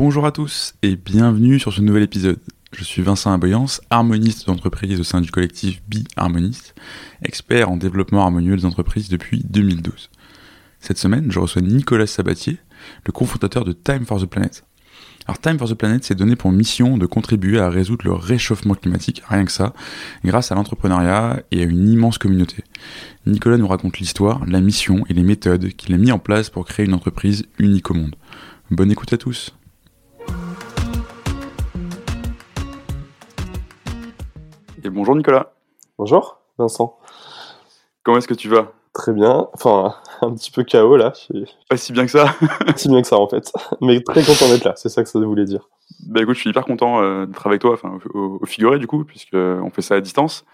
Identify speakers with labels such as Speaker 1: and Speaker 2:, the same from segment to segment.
Speaker 1: Bonjour à tous et bienvenue sur ce nouvel épisode. Je suis Vincent Aboyance, harmoniste d'entreprise au sein du collectif Be Harmoniste, expert en développement harmonieux des entreprises depuis 2012. Cette semaine, je reçois Nicolas Sabatier, le cofondateur de Time for the Planet. Alors Time for the Planet s'est donné pour mission de contribuer à résoudre le réchauffement climatique, rien que ça, grâce à l'entrepreneuriat et à une immense communauté. Nicolas nous raconte l'histoire, la mission et les méthodes qu'il a mis en place pour créer une entreprise unique au monde. Bonne écoute à tous. Et bonjour Nicolas.
Speaker 2: Bonjour Vincent.
Speaker 1: Comment est-ce que tu vas?
Speaker 2: Très bien. Enfin, un petit peu KO là.
Speaker 1: Pas si bien que ça.
Speaker 2: Pas si bien que ça en fait. Mais très content d'être là, c'est ça que ça voulait dire.
Speaker 1: Bah écoute, je suis hyper content euh, d'être avec toi, enfin au, figuré du coup, puisque on fait ça à distance,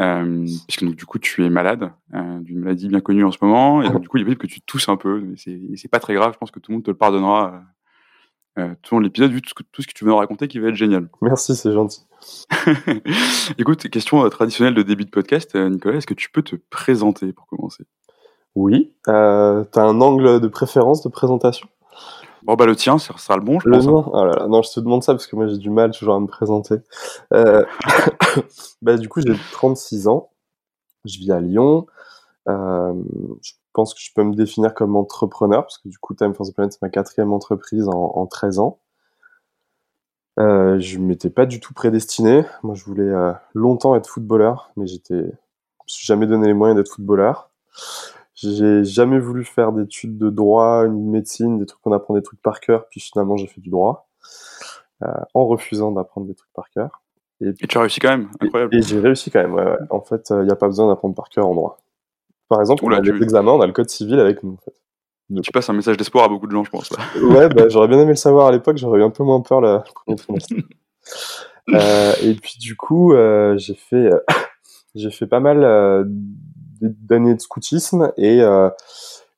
Speaker 1: euh, puisque donc du coup tu es malade euh, d'une maladie bien connue en ce moment, et donc du coup il est possible que tu tousses un peu, mais c'est pas très grave, je pense que tout le monde te le pardonnera euh, tout l'épisode, vu tout ce, que, tout ce que tu veux raconter qui va être génial.
Speaker 2: Merci, c'est gentil.
Speaker 1: Écoute, question euh, traditionnelle de début de podcast, euh, Nicolas, est-ce que tu peux te présenter pour commencer?
Speaker 2: Oui. Euh, tu as un angle de préférence de présentation?
Speaker 1: Bon, bah le tien, ça sera le bon, je
Speaker 2: le
Speaker 1: pense.
Speaker 2: Hein. Oh là là. Non, je te demande ça parce que moi j'ai du mal toujours à me présenter. Euh... bah, du coup, j'ai 36 ans. Je vis à Lyon. Euh, je pense que je peux me définir comme entrepreneur, parce que du coup, Time for the Planet, c'est ma quatrième entreprise en, en 13 ans. Euh, je m'étais pas du tout prédestiné. Moi, je voulais euh, longtemps être footballeur, mais j'étais, je me suis jamais donné les moyens d'être footballeur. J'ai jamais voulu faire d'études de droit, une médecine, des trucs qu'on apprend des trucs par cœur, puis finalement j'ai fait du droit, euh, en refusant d'apprendre des trucs par cœur.
Speaker 1: Et, et, tu as réussi quand même, incroyable.
Speaker 2: Et, et j'ai réussi quand même, ouais, ouais. En fait, il n'y a pas besoin d'apprendre par cœur en droit. Par exemple, Oula, on a tu... l'examen, on a le code civil avec nous. En fait.
Speaker 1: Donc... Tu passes un message d'espoir à beaucoup de gens, je pense.
Speaker 2: ouais, bah, j'aurais bien aimé le savoir à l'époque, j'aurais eu un peu moins peur le premier trimestre. euh, et puis du coup, euh, j'ai fait, j'ai fait pas mal euh, d'années de scoutisme et, euh,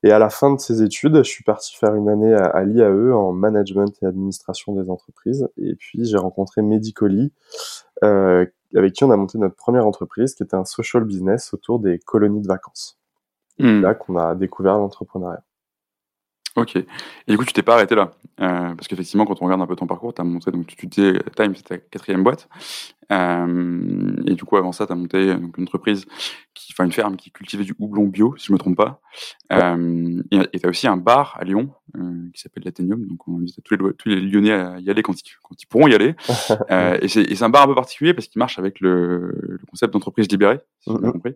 Speaker 2: et à la fin de ces études, je suis parti faire une année à, à l'IAE en management et administration des entreprises. Et puis j'ai rencontré Medicoli, euh, avec qui on a monté notre première entreprise, qui était un social business autour des colonies de vacances. C'est mmh. là qu'on a découvert l'entrepreneuriat.
Speaker 1: Ok. Et du coup, tu t'es pas arrêté là. Euh, parce qu'effectivement, quand on regarde un peu ton parcours, tu as monté, donc tu disais, Time, c'était ta quatrième boîte. Euh, et du coup, avant ça, tu as monté donc, une entreprise, qui, enfin une ferme qui cultivait du houblon bio, si je me trompe pas. Euh, et tu as aussi un bar à Lyon euh, qui s'appelle l'Athénium. Donc, on invite tous les, tous les Lyonnais à y aller quand ils, quand ils pourront y aller. Euh, et c'est un bar un peu particulier parce qu'il marche avec le, le concept d'entreprise libérée, si mm -hmm. j'ai compris.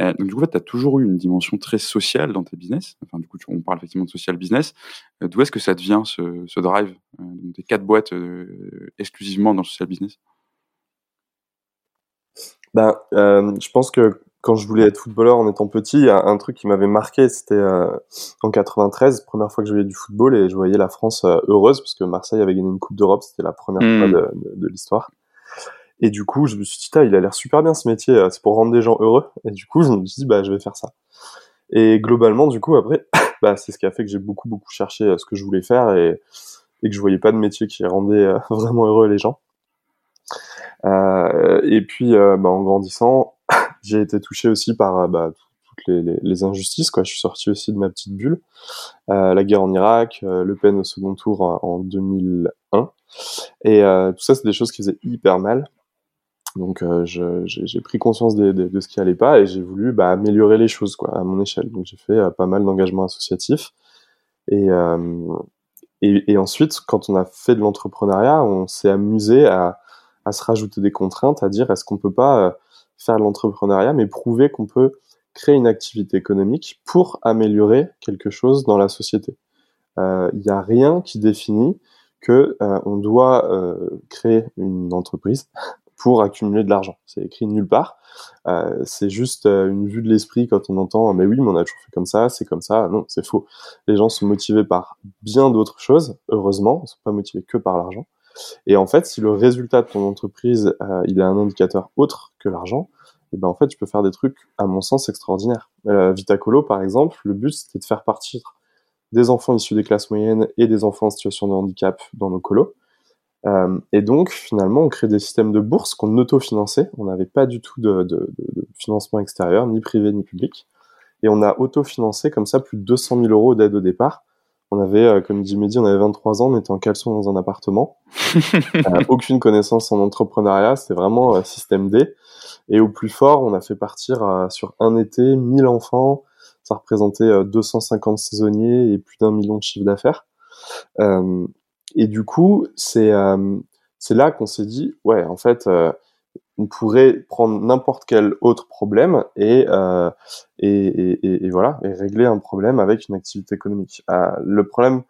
Speaker 1: Euh, donc du coup, tu as toujours eu une dimension très sociale dans tes business. Enfin, du coup, tu, on parle effectivement de social business. Euh, D'où est-ce que ça devient ce, ce drive euh, des quatre boîtes euh, exclusivement dans le social business?
Speaker 2: Ben, je pense que quand je voulais être footballeur en étant petit, un truc qui m'avait marqué, c'était en 93, première fois que je voyais du football et je voyais la France heureuse parce que Marseille avait gagné une Coupe d'Europe, c'était la première mmh. fois de, de, de l'histoire. Et du coup, je me suis dit, il a l'air super bien ce métier, euh, c'est pour rendre des gens heureux. Et du coup, je me suis dit, bah, je vais faire ça. Et globalement, du coup, après, bah, c'est ce qui a fait que j'ai beaucoup, beaucoup cherché euh, ce que je voulais faire et, et que je voyais pas de métier qui rendait euh, vraiment heureux les gens. Euh, et puis, bah, en grandissant, j'ai été touché aussi par bah, toutes les, injustices. Quoi. Je suis sorti aussi de ma petite bulle. La guerre en Irak, Le Pen au second tour en, en 2001. Et tout ça, c'est des choses qui faisaient hyper mal. Donc euh, j'ai pris conscience de, de, de, ce qui allait pas et j'ai voulu bah, améliorer les choses quoi à mon échelle. Donc j'ai fait euh, pas mal d'engagements associatifs et, euh, et, et ensuite quand on a fait de l'entrepreneuriat, on s'est amusé à, à, se rajouter des contraintes, à dire est-ce qu'on peut pas euh, faire de l'entrepreneuriat mais prouver qu'on peut créer une activité économique pour améliorer quelque chose dans la société. Euh, il n'y a rien qui définit que on doit créer une entreprise pour accumuler de l'argent. C'est écrit nulle part. Euh, c'est juste euh, une vue de l'esprit quand on entend mais oui, mais on a toujours fait comme ça, c'est comme ça. Non, c'est faux. Les gens sont motivés par bien d'autres choses. Heureusement, ils sont pas motivés que par l'argent. Et en fait, si le résultat de ton entreprise euh, il a un indicateur autre que l'argent, et eh ben en fait, tu peux faire des trucs à mon sens extraordinaires. Euh, Vitacolo, par exemple, le but c'était de faire partir des enfants issus des classes moyennes et des enfants en situation de handicap dans nos colos. Euh, et donc, finalement, on crée des systèmes de bourse qu'on autofinançait. On n'avait pas du tout de, de, de, financement extérieur, ni privé ni public. Et on a autofinancé comme ça plus de 200 000 euros d'aide au départ On avait, comme dit Mehdi, on avait 23 ans, on était en caleçon dans un appartement. aucune connaissance en entrepreneuriat, c'était vraiment système D. Et au plus fort, on a fait partir sur un été 1000 enfants. Ça représentait 250 saisonniers et plus d'un million de chiffre d'affaires. Et du coup, c'est c'est là qu'on s'est dit, ouais, en fait, euh, on pourrait prendre n'importe quel autre problème et, euh, et, et, et, voilà, et régler un problème avec une activité économique. Euh, le problème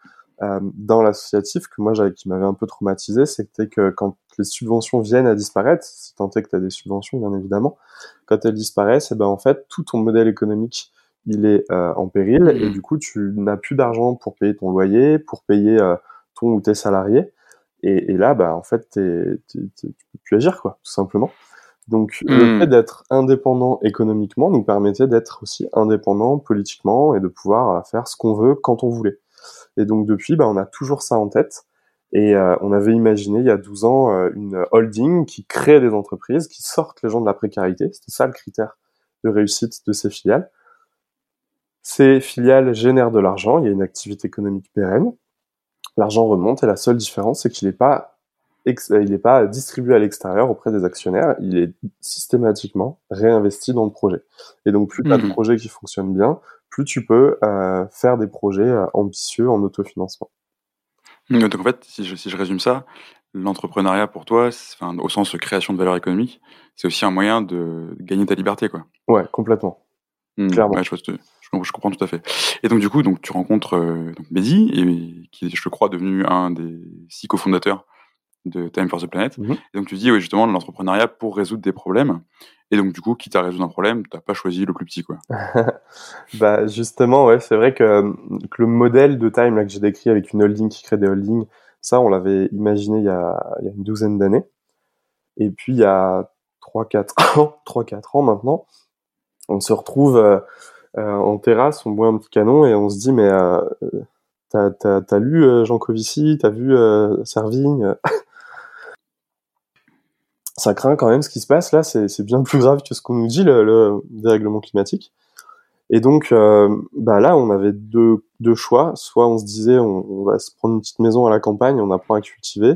Speaker 2: euh, dans l'associatif que moi j'avais, qui m'avait un peu traumatisé, c'était que quand les subventions viennent à disparaître, si tant est que tu as des subventions bien évidemment, quand elles disparaissent, et eh ben en fait tout ton modèle économique il est euh, en péril et mmh. du coup tu n'as plus d'argent pour payer ton loyer, pour payer ton ou tes salariés. Et, et, là, bah, en fait, tu peux plus agir, quoi, tout simplement. Donc, le hmm. fait d'être indépendant économiquement nous permettait d'être aussi indépendant politiquement et de pouvoir euh, faire ce qu'on veut quand on voulait. Et donc, depuis, bah, on a toujours ça en tête. Et euh, on avait imaginé il y a 12 ans euh, une holding qui crée des entreprises, qui sortent les gens de la précarité. C'était ça le critère de réussite de ces filiales. Ces filiales génèrent de l'argent, il y a une activité économique pérenne l'argent remonte et la seule différence, c'est qu'il n'est pas, il pas distribué à l'extérieur auprès des actionnaires, il est systématiquement réinvesti dans le projet. Et donc, plus tu as de mmh projets qui fonctionnent bien, plus tu peux euh, faire des projets euh, ambitieux en autofinancement.
Speaker 1: Donc, en fait, si je, si je résume ça, l'entrepreneuriat pour toi, enfin, au sens de création de valeur économique, c'est aussi un moyen de gagner ta liberté, quoi.
Speaker 2: Ouais, complètement.
Speaker 1: Mmh, Clairement. je, je, comprends tout à fait. Et donc, du coup, donc, tu rencontres euh, donc Mehdi, et, qui est, je crois, devenu un des six cofondateurs de Time for the Planet. Mmh et donc, tu dis, oui, justement, l'entrepreneuriat pour résoudre des problèmes. Et donc, du coup, quitte à résoudre un problème, tu n'as pas choisi le plus petit, quoi.
Speaker 2: bah, justement, ouais, c'est vrai que, que, le modèle de Time là, que j'ai décrit avec une holding qui crée des holdings, ça, on l'avait imaginé il y, a, il y a une douzaine d'années. Et puis, il y a 3-4 ans, 3-4 ans maintenant, on se retrouve euh, euh, en terrasse, on boit un petit canon et on se dit mais euh, t'as as, lu euh, Jean Covici, t'as vu Servigne ça craint quand même ce qui se passe là, c'est bien plus grave que ce qu'on nous dit, le, dérèglement climatique. Et donc, bah là, on avait deux, choix. Soit on se disait, on, va se prendre une petite maison à la campagne, on apprend à cultiver.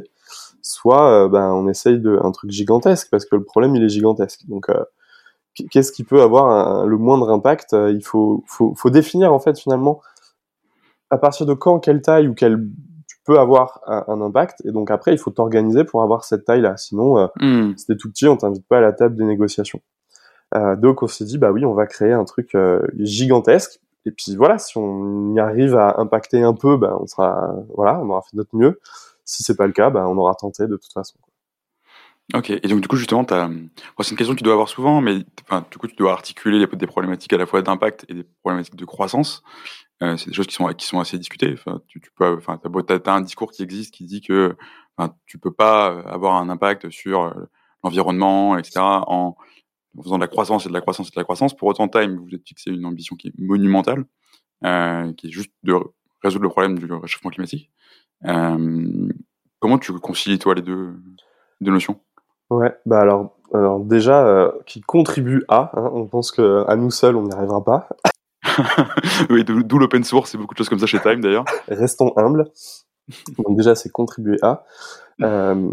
Speaker 2: Soit, bah, on essaye de un truc gigantesque parce que le problème il est gigantesque. Qu'est-ce qui peut avoir le moindre impact euh, Il faut, faut, faut, définir en fait finalement à partir de quand, quelle taille ou quelle tu peux avoir un, impact. Et donc après, il faut t'organiser pour avoir cette taille-là. Sinon, euh, hmm. si t'es tout petit, on t'invite pas à la table des négociations. Euh, donc on s'est dit, bah oui, on va créer un truc euh, gigantesque. Et puis voilà, si on y arrive à impacter un peu, bah, on sera, voilà, on aura fait notre mieux. Si c'est pas le cas, bah, on aura tenté de toute façon.
Speaker 1: Ok, et donc du coup justement, c'est une question que tu dois avoir souvent, mais du coup tu dois articuler des problématiques à la fois d'impact et des problématiques de croissance. Euh, c'est des choses qui sont qui sont assez discutées. Tu, as un discours qui existe qui dit que, enfin, tu peux pas avoir un impact sur euh, l'environnement, etc. En, faisant de la croissance et de la croissance et de la croissance. Pour autant, Time, vous êtes fixé une ambition qui est monumentale, euh, qui est juste de résoudre le problème du réchauffement climatique. Comment tu concilies toi les deux, deux notions?
Speaker 2: Ouais, bah alors, alors déjà, euh, qui contribue à, hein, on pense qu'à nous seuls, on n'y arrivera pas.
Speaker 1: oui, d'où l'open source et beaucoup de choses comme ça chez Time d'ailleurs.
Speaker 2: Restons humbles. Donc déjà, c'est contribuer à. Euh,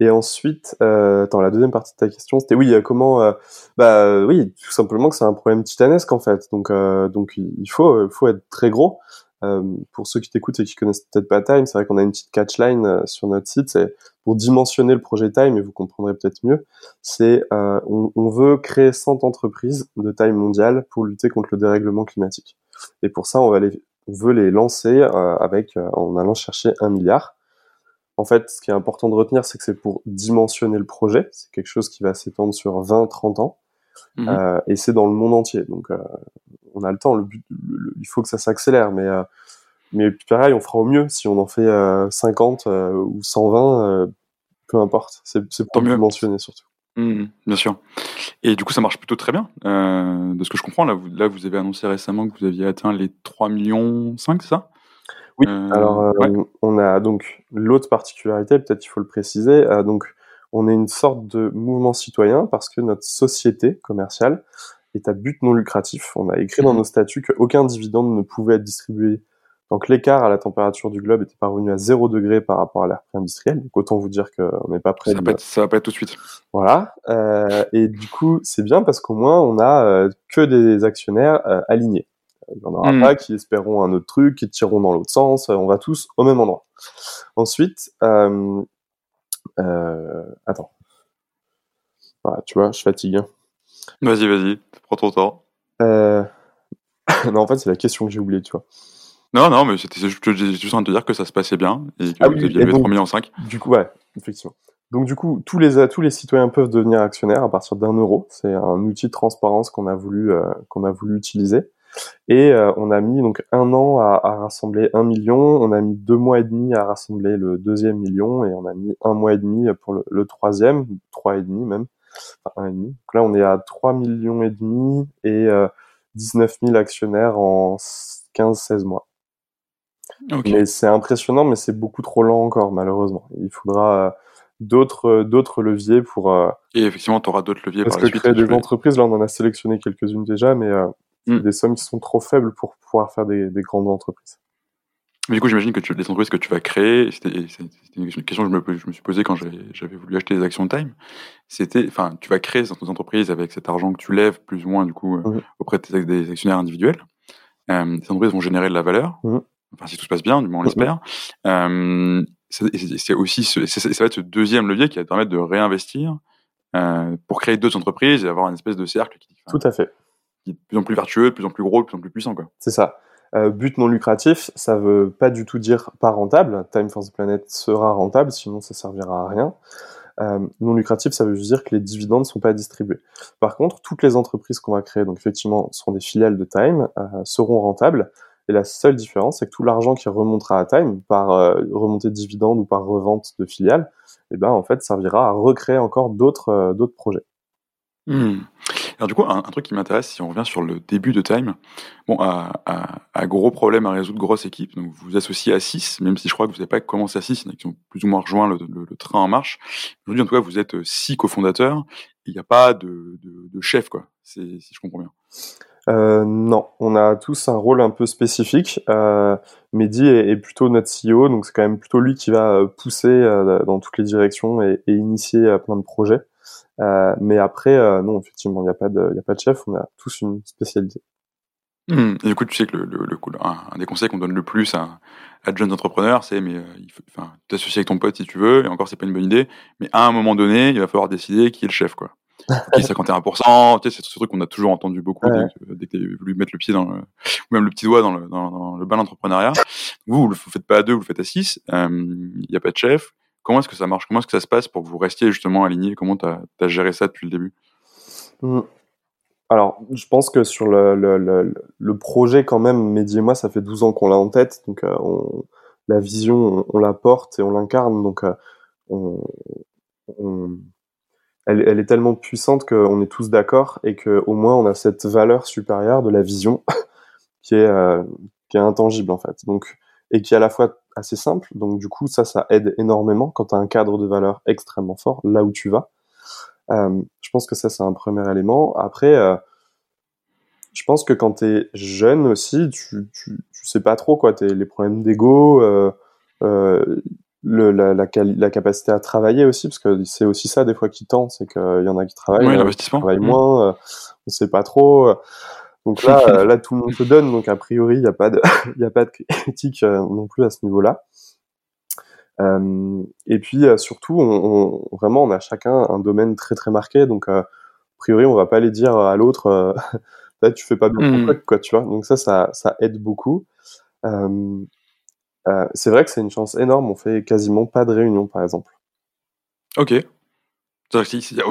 Speaker 2: et ensuite, euh, attends, la deuxième partie de ta question, c'était oui, euh, comment euh, Bah oui, tout simplement que c'est un problème titanesque en fait. Donc, donc il faut, il faut être très gros. Euh, pour ceux qui t'écoutent et qui connaissent peut-être pas Time, c'est vrai qu'on a une petite catchline euh, sur notre site. C'est pour dimensionner le projet Time, et vous comprendrez peut-être mieux. C'est euh, on, veut créer 100 entreprises de taille mondiale pour lutter contre le dérèglement climatique. Et pour ça, on veut les lancer avec en allant chercher un milliard. En fait, ce qui est important de retenir, c'est que c'est pour dimensionner le projet. C'est quelque chose qui va s'étendre sur 20-30 ans. Mmh. Euh, et c'est dans le monde entier. Donc, euh, on a le temps. Le but, il faut que ça s'accélère, mais euh, mais pareil, on fera au mieux. Si on en fait 50 ou 120, peu importe. C'est pour mieux mentionner surtout.
Speaker 1: Mmh, bien sûr. Et du coup, ça marche plutôt très bien. de ce que je comprends, là vous, là, vous avez annoncé récemment que vous aviez atteint les 3 millions 5, c'est ça?
Speaker 2: Oui. alors, on a donc l'autre particularité, peut-être il faut le préciser. donc, on est une sorte de mouvement citoyen parce que notre société commerciale est à but non lucratif. On a écrit dans mhm. nos statuts qu'aucun dividende ne pouvait être distribué Donc l'écart à la température du globe était parvenu à 0 degré par rapport à l'ère pré-industrielle. Donc autant vous dire qu'on n'est pas prêt.
Speaker 1: Ça, va pas être, ça va pas être tout de suite.
Speaker 2: Voilà. Euh, et du coup, c'est bien parce qu'au moins on a euh, que des actionnaires euh, alignés. Il n'y en aura
Speaker 1: Hmm.
Speaker 2: pas qui espéreront un autre truc, qui tireront dans l'autre sens. On va tous au même endroit. Ensuite, euh, attends. Voilà, tu vois, je fatigue.
Speaker 1: Vas-y, vas-y, prends ton temps.
Speaker 2: Euh... non, en fait, c'est la question que j'ai oubliée, tu vois.
Speaker 1: Non, non, mais c'était c'est juste, j'étais juste en train de te dire que ça se passait bien et que
Speaker 2: Ah
Speaker 1: vous
Speaker 2: oui,
Speaker 1: aviez levé
Speaker 2: donc-
Speaker 1: 3 millions 5.
Speaker 2: Du coup, ouais, effectivement. Donc du coup, tous les tous les citoyens peuvent devenir actionnaires à partir d'un euro. C'est un outil de transparence qu'on a voulu euh, qu'on a voulu utiliser. Et euh, on a mis donc un an à, à rassembler un million. On a mis deux mois et demi à rassembler le deuxième million, et on a mis un mois et demi pour le, le troisième, trois et demi même, enfin un et demi. Donc là, on est à trois millions et demi et euh, 19 000 actionnaires en 15-16 mois.
Speaker 1: Ok.
Speaker 2: Mais c'est impressionnant, mais c'est beaucoup trop lent encore, malheureusement. Il faudra euh, d'autres euh, d'autres leviers pour
Speaker 1: Et effectivement, tu auras d'autres leviers
Speaker 2: parce
Speaker 1: par
Speaker 2: que
Speaker 1: suite.
Speaker 2: créer des entreprises, là, on en a sélectionné quelques-unes déjà, mais
Speaker 1: Mm.
Speaker 2: des sommes qui sont trop faibles pour pouvoir faire des, des grandes entreprises.
Speaker 1: Mais du coup, j'imagine que tu, les entreprises que tu vas créer, c'était une question que je me, je me suis posée quand j'avais voulu acheter des actions de Time. C'était, enfin, tu vas créer cette entreprise avec cet argent que tu lèves plus ou moins du coup euh,
Speaker 2: Mhm.
Speaker 1: auprès de tes, des actionnaires individuels. Euh, ces entreprises vont générer de la valeur.
Speaker 2: Mhm.
Speaker 1: Enfin, si tout se passe bien, du moins on l'espère. Euh, c'est aussi, ce, ça va être ce deuxième levier qui va te permettre de réinvestir euh, pour créer d'autres entreprises et avoir une espèce de cercle qui, enfin,
Speaker 2: Tout à fait.
Speaker 1: Qui est de plus en plus vertueux, de plus en plus gros, de plus en plus puissant.
Speaker 2: C'est ça. Euh, but non lucratif, ça veut pas du tout dire pas rentable. Time for the Planet sera rentable, sinon ça servira à rien. Euh, non lucratif, ça veut juste dire que les dividendes ne sont pas distribués. Par contre, toutes les entreprises qu'on va créer, donc effectivement, seront des filiales de Time, euh, seront rentables. Et la seule différence, c'est que tout l'argent qui remontera à Time par euh, remontée de dividendes ou par revente de filiales, eh ben en fait, servira à recréer encore d'autres d'autres projets.
Speaker 1: Hmm. Alors du coup, un, truc qui m'intéresse, si on revient sur le début de Time, bon, à, gros problème à résoudre, grosse équipe, donc vous vous associez à 6, même si je crois que vous n'avez pas commencé à 6, il y en a qui ont plus ou moins rejoint le, train en marche. Aujourd'hui, en tout cas, vous êtes 6 cofondateurs, et il n'y a pas de, chef, quoi, si je comprends bien.
Speaker 2: Euh, non, on a tous un rôle un peu spécifique. Euh, Mehdi est, plutôt notre CEO, donc c'est quand même plutôt lui qui va euh, pousser euh, dans toutes les directions et, et initier euh, plein de projets. Euh, mais après, euh, non, effectivement, il n'y a pas de, il y a pas de chef. On a tous une spécialité.
Speaker 1: Hmm. Et du coup, tu sais que le, le, un, un des conseils qu'on donne le plus à, à de jeunes entrepreneurs, c'est mais euh, il faut, enfin, t'associer avec ton pote si tu veux, et encore c'est pas une bonne idée, mais à un moment donné, il va falloir décider qui est le chef, quoi. Qui est 51%, tu sais, c'est ce truc qu'on a toujours entendu beaucoup
Speaker 2: Ouais.
Speaker 1: dès, que- t'as voulu mettre le pied dans le, ou même le petit doigt dans le, dans, dans le bain d'entrepreneuriat. Vous, vous le faites pas à deux, vous le faites à six, euh, il n'y a pas de chef. Comment est-ce que ça marche? Comment est-ce que ça se passe pour que vous restiez justement alignés? Comment t'as as géré ça depuis le début?
Speaker 2: Hmm. Alors, je pense que sur le, projet, quand même, Mehdi et moi, ça fait 12 ans qu'on l'a en tête. Donc, euh, la vision, on, la porte et on l'incarne. Donc, euh, elle, est tellement puissante qu'on est tous d'accord et qu'au moins, on a cette valeur supérieure de la vision qui est, euh, qui est intangible, en fait. Donc, et qui est à la fois assez simple. Donc, du coup, ça, ça aide énormément quand tu as un cadre de valeur extrêmement fort là où tu vas. Euh, je pense que ça, c'est un premier élément. Après, euh, je pense que quand tu es jeune aussi, tu, tu, tu sais pas trop quoi, t'es les problèmes d'ego, euh, le, la, la, capacité à travailler aussi, parce que c'est aussi ça des fois qui tend, c'est qu'il y en a qui travaillent,
Speaker 1: Oui,
Speaker 2: qui
Speaker 1: Mhm.
Speaker 2: moins, euh, on sait pas trop. Donc là, euh, là tout le monde te donne, donc a priori il n'y a pas de, il a pas de critique euh, non plus à ce niveau-là. Euh, et puis euh, surtout, on, on- vraiment, on a chacun un domaine très très marqué, donc euh, a priori, on va pas aller dire à l'autre, là tu fais pas bien ton truc, quoi, tu vois. Donc ça, ça, ça aide beaucoup. Euh, euh, c'est vrai que c'est une chance énorme. On fait quasiment pas de réunions, par exemple.
Speaker 1: Ok. C'est-à-dire que si- si-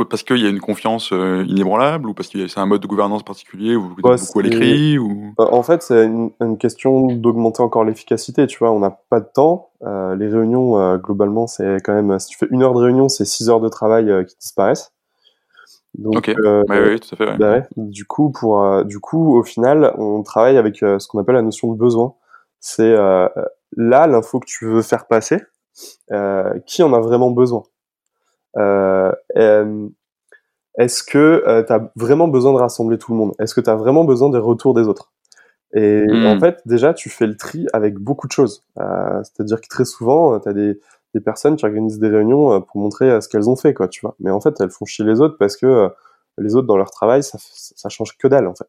Speaker 1: Parce qu'il y a une confiance euh, inébranlable ou parce que c'est un mode de gouvernance particulier où vous
Speaker 2: Bah,
Speaker 1: beaucoup à l'écrit ou...
Speaker 2: Euh, En fait, c'est une, une question d'augmenter encore l'efficacité. Tu vois, on n'a pas de temps. Euh, les réunions, euh, globalement, c'est quand même. Si tu fais une heure de réunion, c'est six heures de travail euh, qui disparaissent. Donc,
Speaker 1: Ok.
Speaker 2: euh,
Speaker 1: Ouais, ouais, tout à fait. ouais.
Speaker 2: Bah ouais. Du coup, pour euh, du coup, au final, on travaille avec euh, ce qu'on appelle la notion de besoin. C'est euh, là l'info que tu veux faire passer. euh, qui en a vraiment besoin? euh, euh, Est-ce que tu as vraiment besoin de rassembler tout le monde? Est-ce que tu as vraiment besoin des retours des autres? Et
Speaker 1: Hmm.
Speaker 2: en fait, déjà, tu fais le tri avec beaucoup de choses. Euh, C'est-à-dire que très souvent, tu as des, des personnes qui organisent des réunions euh, pour montrer euh, ce qu'elles ont fait, quoi, tu vois. Mais en fait, elles font chier les autres parce que euh, les autres, dans leur travail, ça, ça change que dalle, en fait.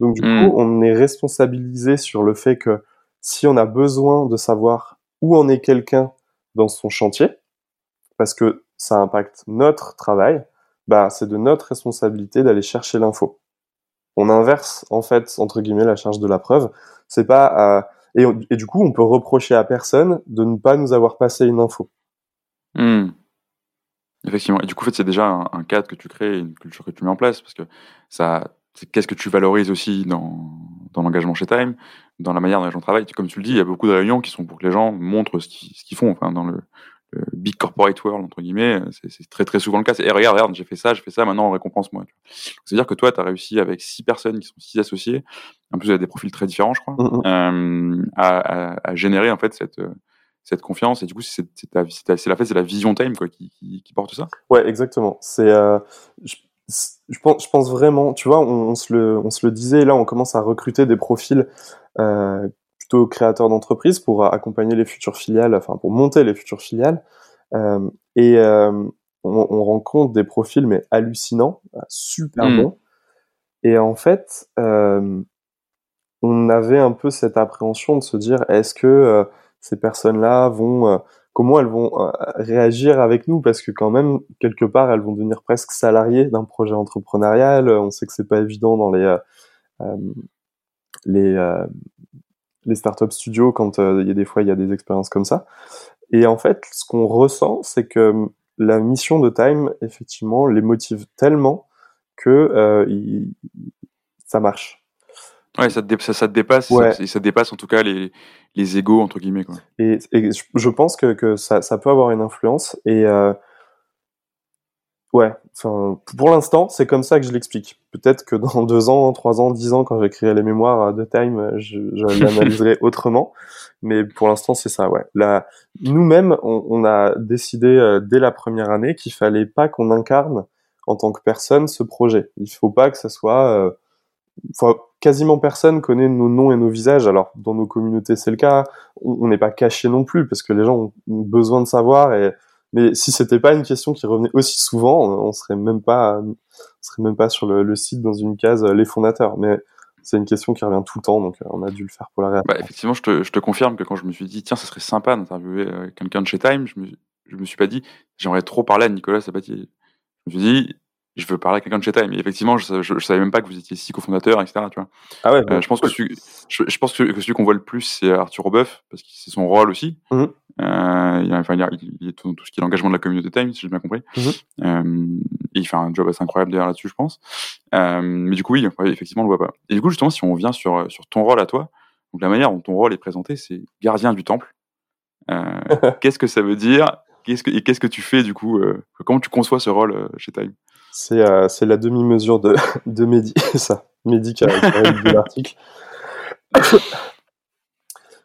Speaker 2: Donc, du
Speaker 1: Hmm.
Speaker 2: coup, on est responsabilisé sur le fait que si on a besoin de savoir où en est quelqu'un dans son chantier, parce que ça impacte notre travail, bah, c'est de notre responsabilité d'aller chercher l'info. On inverse, en fait, entre guillemets, la charge de la preuve. C'est pas, et, du coup, on peut reprocher à personne de ne pas nous avoir passé une info.
Speaker 1: Hmm. Effectivement. Et du coup, en fait, c'est déjà un, cadre que tu crées, une culture que tu mets en place, parce que ça, qu'est-ce que tu valorises aussi dans, l'engagement chez Time, dans la manière dont les gens travaillent. Comme tu le dis, il y a beaucoup de réunions qui sont pour que les gens montrent ce qu'ils, font. Le big corporate world, entre guillemets, c'est, c'est très très souvent le cas. C'est, Eh, regarde, regarde, j'ai fait ça, j'ai fait ça, maintenant on récompense moi. C'est-à-dire que toi, tu as réussi avec six personnes qui sont six associés, en plus, avez des profils très différents, je crois,
Speaker 2: Mm, mm.
Speaker 1: euh, à, à, à générer en fait cette, euh, cette confiance. Et du coup, c'est, c'est, c'est, c'est la fait, c'est la vision Time quoi, qui, qui, qui porte ça.
Speaker 2: Ouais, exactement. C'est, euh, je, je pense, je pense vraiment, tu vois, on, on se le, on se le disait, là, on commence à recruter des profils euh, plutôt créateurs d'entreprise pour accompagner les futures filiales, enfin pour monter les futures filiales. Euh, et euh, on, on rencontre des profils mais hallucinants, euh, super
Speaker 1: Mm.
Speaker 2: bons. Et en fait, euh, on avait un peu cette appréhension de se dire, est-ce que euh, ces personnes-là vont euh, comment elles vont euh, réagir avec nous? Parce que quand même quelque part elles vont devenir presque salariées d'un projet entrepreneurial on sait que c'est pas évident dans les euh, euh, les euh, les startup studios quand euh, il y a des fois il y a des expériences comme ça et en fait ce qu'on ressent c'est que la mission de Time effectivement les motive tellement que euh, il- ça marche
Speaker 1: Ouais, ça te, ça, ça te dépasse,
Speaker 2: Ouais.
Speaker 1: ça, ça dépasse en tout cas les, les égaux, entre guillemets. Quoi.
Speaker 2: Et, je pense que, que ça, ça peut avoir une influence. Et euh, ouais, enfin, pour l'instant, c'est comme ça que je l'explique. Peut-être que dans deux ans, trois ans, dix ans, quand j'écrirai les mémoires de Time, je, je l'analyserai autrement. Mais pour l'instant, c'est ça, ouais. Là, nous-mêmes, on, on a décidé euh, dès la première année qu'il fallait pas qu'on incarne en tant que personne ce projet. Il faut pas que ça soit euh, Enfin, quasiment personne connaît nos noms et nos visages. Alors, dans nos communautés, c'est le cas. On on n'est pas caché non plus parce que les gens ont ont besoin de savoir. Et mais si c'était pas une question qui revenait aussi souvent, on serait même pas, on serait même pas sur le, site dans une case euh, les fondateurs. Mais c'est une question qui revient tout le temps, donc euh, on a dû le faire pour la réaction.
Speaker 1: Bah, effectivement, je te, je te confirme que quand je me suis dit, tiens, ça serait sympa d'interviewer euh, quelqu'un de chez Time, je me, je me suis pas dit, j'aimerais trop parler à Nicolas Sabatier. Je me suis dit, je veux parler à quelqu'un de chez Time. Et effectivement, je, je, je savais même pas que vous étiez six cofondateurs, etc. Tu vois.
Speaker 2: Ah ouais.
Speaker 1: Euh, je pense que celui, je, je pense que, que celui qu'on voit le plus, c'est Arthur Aubeuf, parce que c'est son rôle aussi.
Speaker 2: Mhm.
Speaker 1: Euh, il, a- enfin, il, a- il est tout, tout ce qui est l'engagement de la communauté Time, si j'ai bien compris.
Speaker 2: Mhm.
Speaker 1: Euh, et il fait un job assez incroyable d'ailleurs là-dessus, je pense. Euh, mais du coup, oui, effectivement, on le voit pas. Et du coup, justement, si on revient sur, sur ton rôle à toi, donc la manière dont ton rôle est présenté, c'est gardien du temple. Euh, qu'est-ce que ça veut dire? Qu'est-ce que, et qu'est-ce que tu fais du coup euh, Comment tu conçois ce rôle euh, chez Time?
Speaker 2: C'est euh, la demi-mesure de, de Mehdi, ça. Mehdi qui a, qui a l'article.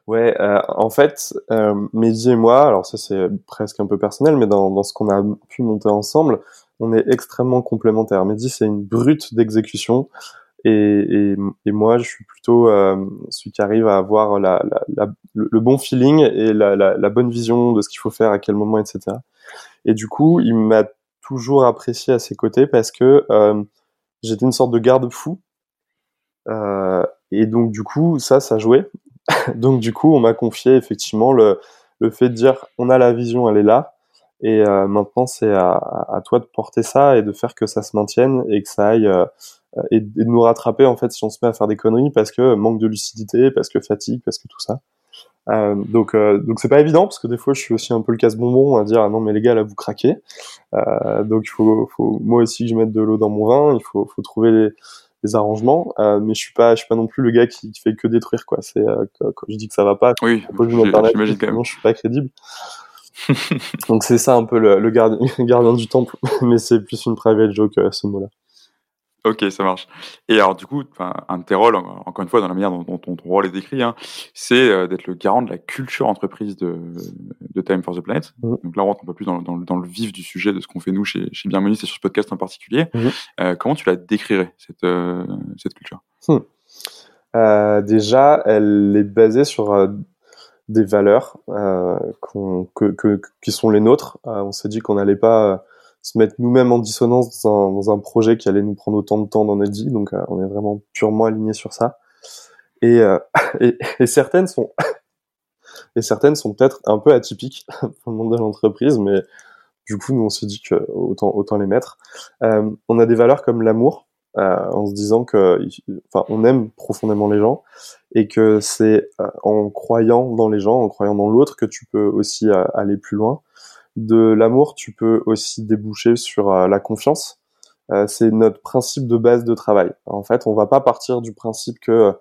Speaker 2: Ouais, euh, en fait, euh, Mehdi et moi, alors ça c'est presque un peu personnel, mais dans, dans ce qu'on a pu monter ensemble, on est extrêmement complémentaires. Mehdi, c'est une brute d'exécution, et, et, et moi, je suis plutôt euh, celui qui arrive à avoir la, la, la- le le bon feeling et la bonne vision de ce qu'il faut faire, à quel moment, etc. Et du coup, il m'a toujours apprécié à ses côtés parce que euh, j'étais une sorte de garde-fou. Euh, et donc, du coup, ça, ça jouait. donc, du coup, on m'a confié effectivement le, le fait de dire on a la vision, elle est là. Et euh, maintenant, c'est à, à toi de porter ça et de faire que ça se maintienne et que ça aille. et, et de nous rattraper en fait si on se met à faire des conneries parce que manque de lucidité, parce que fatigue, parce que tout ça. Euh, donc euh, donc c'est pas évident parce que des fois je suis aussi un peu le casse-bonbon à dire ah non mais les gars là vous craquez. Euh, donc il faut, faut moi aussi que je mette de l'eau dans mon vin, il faut, faut trouver les, les arrangements, euh, mais je suis pas je suis pas non plus le gars qui, qui fait que détruire quoi. C'est euh, quand je dis que ça va pas,
Speaker 1: Oui,
Speaker 2: je
Speaker 1: j'imagine quand même.
Speaker 2: je suis pas crédible. donc c'est ça un peu le, le gardien, gardien du temple, mais c'est plus une private joke euh, ce mot-là.
Speaker 1: Ok, ça marche. Et alors, du coup, un de tes rôles, en- encore une fois, dans la manière dont, dont ton, rôle est décrit, hein, c'est euh, d'être le garant de la culture entreprise de, de Time for the Planet.
Speaker 2: Mhm.
Speaker 1: Donc là, on rentre un peu plus dans, le- dans, le- dans le vif du sujet de ce qu'on fait nous chez, chez Bienvenue, c'est sur ce podcast en particulier.
Speaker 2: Mhm.
Speaker 1: Euh, comment tu la décrirais, cette, euh, cette culture?
Speaker 2: Euh, déjà, elle est basée sur des valeurs que, que, qui sont les nôtres. On s'est dit qu'on n'allait pas se mettre nous-mêmes en dissonance dans un, projet qui allait nous prendre autant de temps dans notre vie. Donc, on est vraiment purement aligné sur ça. Et, et certaines sont et certaines sont peut-être un peu atypiques pour le monde de l'entreprise, mais du coup, nous, on s'est dit que autant, autant les mettre. Euh, on a des valeurs comme l'amour, euh, en se disant que, enfin, on aime profondément les gens et que c'est euh, en croyant dans les gens, en croyant dans l'autre, que tu peux aussi euh, aller plus loin. De l'amour, tu peux aussi déboucher sur la confiance. c'est notre principe de base de travail. En fait, on va pas partir du principe que,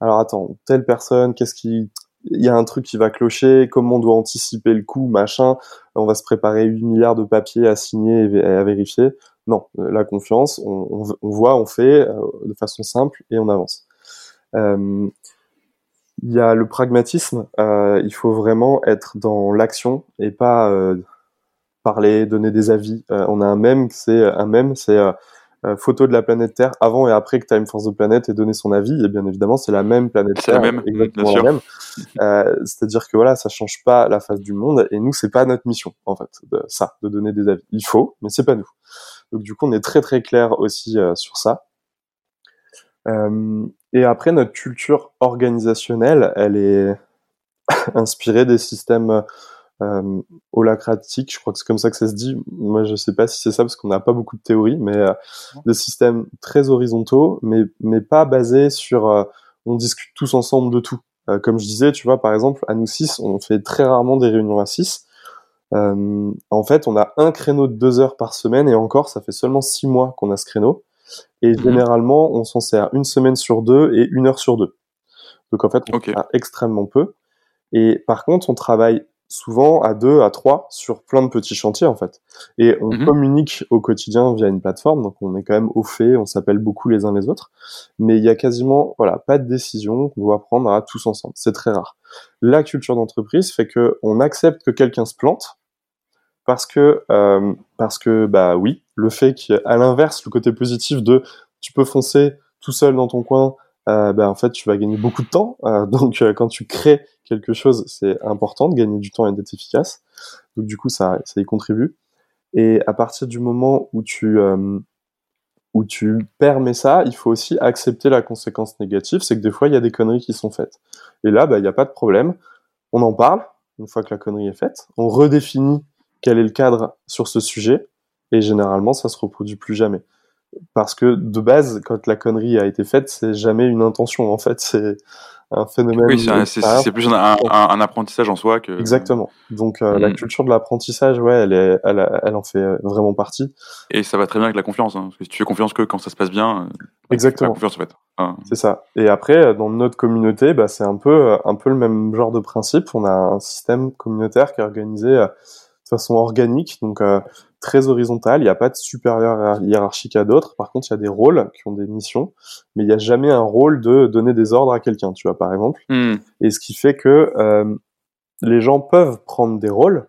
Speaker 2: alors attends, telle personne, qu'est-ce qui, il y a un truc qui va clocher, comment on doit anticiper le coup, machin, on va se préparer 8 milliards de papiers à signer et à vérifier. Non, la confiance, on, voit, on fait euh, de façon simple et on avance. Euh, il y a le pragmatisme, euh, il faut vraiment être dans l'action et pas euh, parler, donner des avis. Euh, on a un même, c'est un même, c'est euh, photo de la planète Terre avant et après que Time Force the Planet ait donné son avis, et bien évidemment c'est la même planète Terre,
Speaker 1: la même,
Speaker 2: exactement la même. Euh, C'est-à-dire que voilà, ça change pas la face du monde et nous c'est pas notre mission en fait, de, ça, de donner des avis. Il faut, mais c'est pas nous. Donc du coup on est très très clair aussi euh, sur ça. Euh, et après notre culture organisationnelle, elle est inspirée des systèmes euh, holacratique, je crois que c'est comme ça que ça se dit. Moi, je sais pas si c'est ça parce qu'on n'a pas beaucoup de théories, mais euh, des systèmes très horizontaux, mais mais pas basés sur euh, on discute tous ensemble de tout. Euh, comme je disais, tu vois, par exemple, à nous six, on fait très rarement des réunions à six. Euh, en fait, on a un créneau de deux heures par semaine et encore, ça fait seulement six mois qu'on a ce créneau. Et mmh. généralement, on s'en sert une semaine sur deux et une heure sur deux. Donc en fait, on okay. extrêmement peu. Et par contre, on travaille souvent à deux, à trois, sur plein de petits chantiers en fait. Et on mmh communique au quotidien via une plateforme, donc on est quand même au fait, on s'appelle beaucoup les uns les autres, mais il y a quasiment voilà pas de décision qu'on doit prendre à tous ensemble. C'est très rare. La culture d'entreprise fait que on accepte que quelqu'un se plante parce que euh, parce que bah oui, le fait qu'à l'inverse, le côté positif de tu peux foncer tout seul dans ton coin, euh, ben, en fait, tu vas gagner beaucoup de temps. Euh, donc, euh, quand tu crées quelque chose, c'est important de gagner du temps et d'être efficace. Donc, du coup, ça, y contribue. Et à partir du moment où tu où tu permets ça, il faut aussi accepter la conséquence négative, c'est que des fois, il y a des conneries qui sont faites. Et là, bah, il n'y a pas de problème. On en parle, une fois que la connerie est faite. On redéfinit quel est le cadre sur ce sujet. Et généralement, ça se reproduit plus jamais parce que de base, quand la connerie a été faite, c'est jamais une intention. En fait, c'est un phénomène.
Speaker 1: Oui, c'est plus un, un, un, apprentissage en soi que.
Speaker 2: Exactement. Donc euh, la mm. culture de l'apprentissage, ouais, elle, est, elle, elle, en fait vraiment partie.
Speaker 1: Et ça va très bien avec la confiance. Hein, parce que si tu fais confiance que quand ça se passe bien. Euh,
Speaker 2: Exactement.
Speaker 1: La confiance en fait.
Speaker 2: Ah. C'est ça. Et après, euh, dans notre communauté, bah, c'est un peu, un peu le même genre de principe. On a un système communautaire qui est organisé de façon organique. Donc très horizontal, il n'y a pas de supérieur hiérarchique à d'autres. Par contre, il y a des rôles qui ont des missions, mais il n'y a jamais un rôle de donner des ordres à quelqu'un, tu vois, par exemple.
Speaker 1: Mm.
Speaker 2: Et ce qui fait que euh, les gens peuvent prendre des rôles.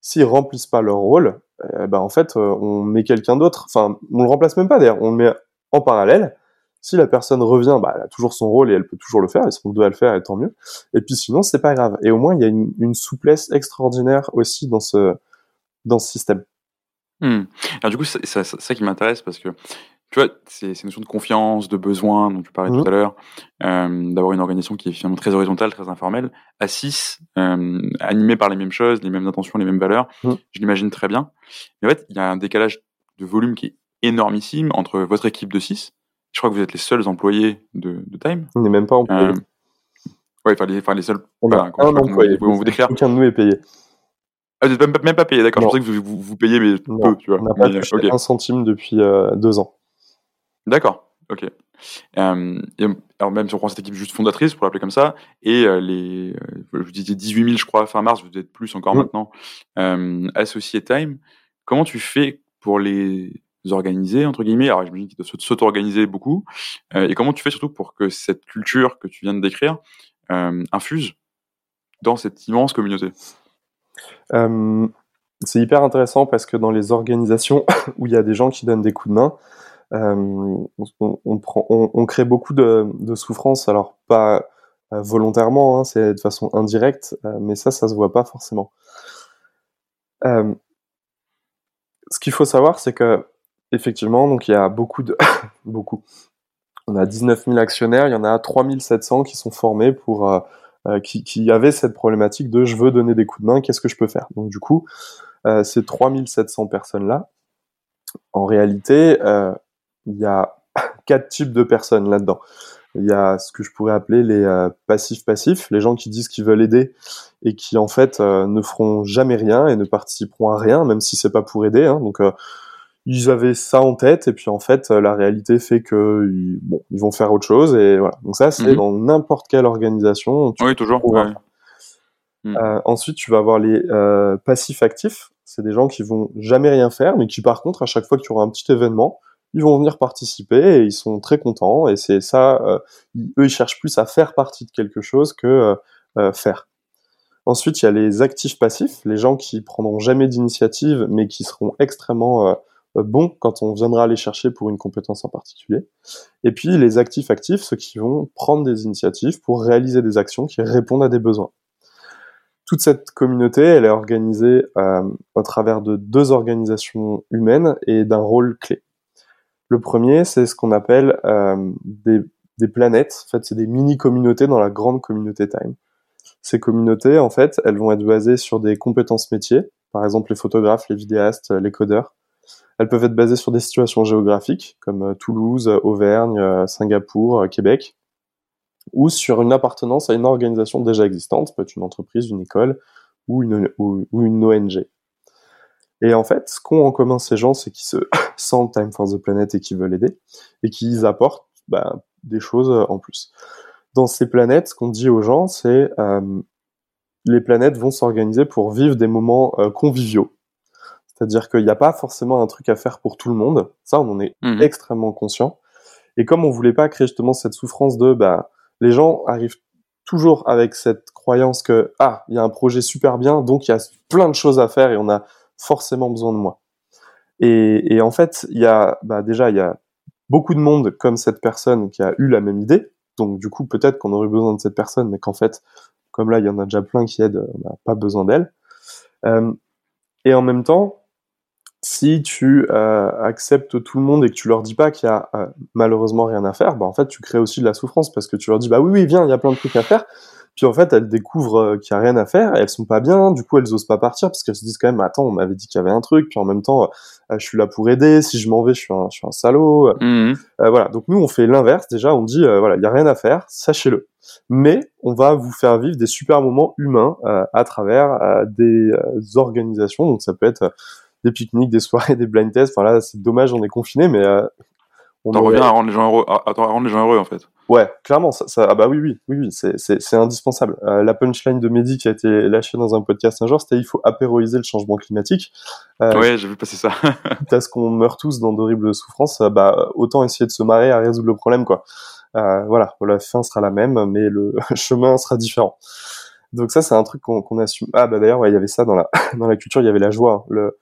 Speaker 2: S'ils remplissent pas leur rôle, eh ben en fait, euh, on met quelqu'un d'autre. Enfin, on le remplace même pas d'ailleurs. On le met en parallèle. Si la personne revient, bah, elle a toujours son rôle et elle peut toujours le faire. Et si on doit le faire, et tant mieux. Et puis sinon, c'est pas grave. Et au moins, il y a une, une souplesse extraordinaire aussi dans ce dans ce système.
Speaker 1: Mmh. Alors du coup, c'est ça, ça, qui m'intéresse parce que tu vois, c'est une notion de confiance, de besoin dont tu parlais mmh. tout à l'heure, euh, d'avoir une organisation qui est finalement très horizontale, très informelle, à 6, euh, animée par les mêmes choses, les mêmes intentions, les mêmes valeurs. Mmh. Je l'imagine très bien. Mais en fait, il y a un décalage de volume qui est énormissime entre votre équipe de 6. Je crois que vous êtes les seuls employés de, de Time.
Speaker 2: On n'est même pas employés. Euh,
Speaker 1: ouais, enfin les, les, seuls.
Speaker 2: On a un employé. Vous, vous décrire. Aucun de nous est payé.
Speaker 1: Ah, vous n'êtes même, même, pas payé, d'accord. Je pensais que vous, vous, vous, payez, mais
Speaker 2: non.
Speaker 1: peu, tu vois.
Speaker 2: On n'a pas touché okay. un centime depuis euh, deux ans.
Speaker 1: D'accord, ok. Euh, et, alors même si on prend cette équipe juste fondatrice, pour l'appeler comme ça, et euh, les, euh, je vous disais 18 000, je crois, fin mars, vous êtes plus encore mmh. maintenant, euh, associés Time, comment tu fais pour les organiser, entre guillemets? Alors j'imagine qu'ils doivent s'auto-organiser beaucoup, et comment tu fais surtout pour que cette culture que tu viens de décrire infuse dans cette immense communauté?
Speaker 2: Euh, c'est hyper intéressant parce que dans les organisations où il y a des gens qui donnent des coups de main, on, on, crée beaucoup de, souffrance, alors pas volontairement, hein, c'est de façon indirecte, mais ça, ça se voit pas forcément. ce qu'il faut savoir, c'est que effectivement, donc il y a beaucoup de beaucoup. On a 19 000 actionnaires, il y en a 3700 qui sont formés pour euh, qui, qui avaient cette problématique de je veux donner des coups de main, qu'est-ce que je peux faire? Donc du coup, euh, ces 3700 personnes-là, en réalité, euh, il y a quatre types de personnes là-dedans. Il y a ce que je pourrais appeler les passifs-passifs, les gens qui disent qu'ils veulent aider et qui en fait ne feront jamais rien et ne participeront à rien, même si c'est pas pour aider. Hein. Donc ils avaient ça en tête et puis en fait la réalité fait que ils, bon ils vont faire autre chose et voilà donc ça c'est mhm. dans n'importe quelle organisation
Speaker 1: oui toujours
Speaker 2: mhm. euh, ensuite tu vas avoir les euh, passifs actifs c'est des gens qui vont jamais rien faire mais qui par contre à chaque fois que tu auras un petit événement ils vont venir participer et ils sont très contents et c'est ça euh, eux ils cherchent plus à faire partie de quelque chose que euh, faire ensuite il y a les actifs passifs les gens qui prendront jamais d'initiative mais qui seront extrêmement euh, bon quand on viendra les chercher pour une compétence en particulier. Et puis les actifs actifs, ceux qui vont prendre des initiatives pour réaliser des actions qui répondent à des besoins. Toute cette communauté, elle est organisée euh, au travers de deux organisations humaines et d'un rôle clé. Le premier, c'est ce qu'on appelle euh, des, des, planètes. En fait, c'est des mini-communautés dans la grande communauté Time. Ces communautés, en fait, elles vont être basées sur des compétences métiers, par exemple les photographes, les vidéastes, les codeurs, elles peuvent être basées sur des situations géographiques comme euh, Toulouse, Auvergne, euh, Singapour, euh, Québec, ou sur une appartenance à une organisation déjà existante, peut être une entreprise, une école ou une, ou, une ONG. Et en fait, ce qu'ont en commun ces gens, c'est qu'ils se sentent Time for the Planet et qu'ils veulent aider, et qu'ils apportent bah, des choses en plus. Dans ces planètes, ce qu'on dit aux gens, c'est euh, les planètes vont s'organiser pour vivre des moments conviviaux. C'est-à-dire qu'il n'y a pas forcément un truc à faire pour tout le monde. Ça, on en est mhm. extrêmement conscient. Et comme on voulait pas créer justement cette souffrance de, bah, les gens arrivent toujours avec cette croyance que, ah, il y a un projet super bien, donc il y a plein de choses à faire et on a forcément besoin de moi. Et, et en fait, il y a, bah, déjà, il y a beaucoup de monde comme cette personne qui a eu la même idée. Donc, du coup, peut-être qu'on aurait besoin de cette personne, mais qu'en fait, comme là, il y en a déjà plein qui aident, on n'a pas besoin d'elle. Euh, et en même temps, si tu euh, acceptes tout le monde et que tu leur dis pas qu'il y a euh, malheureusement rien à faire, bah en fait tu crées aussi de la souffrance parce que tu leur dis bah oui oui viens il y a plein de trucs à faire, puis en fait elles découvrent euh, qu'il y a rien à faire, et elles sont pas bien, du coup elles osent pas partir parce qu'elles se disent quand même attends on m'avait dit qu'il y avait un truc, puis en même temps je suis là pour aider, si je m'en vais je suis un, je suis un salaud, mmh. Voilà. Donc nous on fait l'inverse. Déjà on dit voilà il y a rien à faire. Sachez-le, mais on va vous faire vivre des super moments humains à travers des organisations. Donc ça peut être des pique-niques, des soirées, des blind tests. Enfin là, c'est dommage, on est confiné, mais euh,
Speaker 1: on revient à rendre les gens heureux, à, rendre les gens heureux en fait.
Speaker 2: Ouais, clairement, ça, ça ah bah oui, oui, oui, oui c'est indispensable. Euh, la punchline de Mehdi qui a été lâchée dans un podcast un jour, c'était il faut apéroiser le changement climatique.
Speaker 1: Euh, ouais, j'ai vu passer ça.
Speaker 2: parce qu'on meurt tous dans d'horribles souffrances, euh, bah autant essayer de se marrer à résoudre le problème, quoi. Euh, voilà, la fin sera la même, mais le chemin sera différent. Donc ça, c'est un truc qu'on assume. Ah bah d'ailleurs, ouais, il y avait ça dans la dans la culture, il y avait la joie. Hein. Le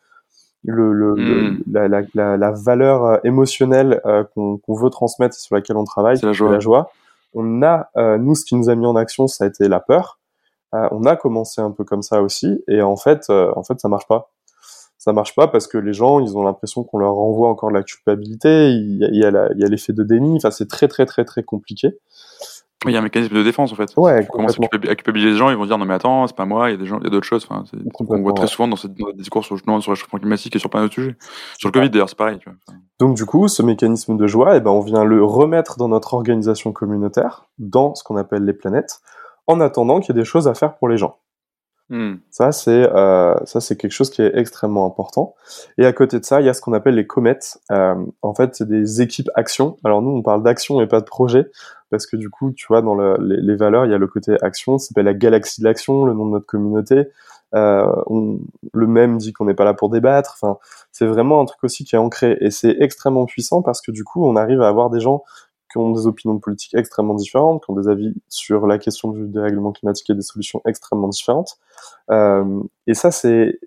Speaker 2: le, le, hmm. la, la, la, la, valeur euh, émotionnelle euh, qu'on veut transmettre sur laquelle on travaille, c'est la joie. la joie. On a, euh, nous, ce qui nous a mis en action, ça a été la peur. on a commencé un peu comme ça aussi, et en fait, en fait, ça marche pas. Ça marche pas parce que les gens, ils ont l'impression qu'on leur renvoie encore de la culpabilité. Il y a, il y a l'effet de déni. Enfin, c'est très, très, très, très compliqué.
Speaker 1: Il y a un mécanisme de défense en fait.
Speaker 2: Ouais,
Speaker 1: commence à culpabiliser les gens, ils vont dire non mais attends, c'est pas moi, il y a des gens, il y a d'autres choses. Enfin, on voit très souvent dans, ces, discours sur, sur le réchauffement climatique et sur plein d'autres sujets. Sur le Covid d'ailleurs, c'est pareil. Tu vois.
Speaker 2: Donc du coup, ce mécanisme de joie, eh ben, on vient le remettre dans notre organisation communautaire, dans ce qu'on appelle les planètes, en attendant qu'il y ait des choses à faire pour les gens. Hmm. Ça, c'est euh, ça, c'est quelque chose qui est extrêmement important. Et à côté de ça, il y a ce qu'on appelle les comètes. Euh, en fait, c'est des équipes action. Alors nous, on parle d'action et pas de projet parce que du coup, tu vois, dans le, les, valeurs, il y a le côté action, ça s'appelle la galaxie de l'action, le nom de notre communauté. Euh, le même dit qu'on n'est pas là pour débattre. Enfin, c'est vraiment un truc aussi qui est ancré et c'est extrêmement puissant parce que du coup, on arrive à avoir des gens qui ont des opinions politiques extrêmement différentes, qui ont des avis sur la question du dérèglement climatique et des solutions extrêmement différentes. Euh, et ça, c'est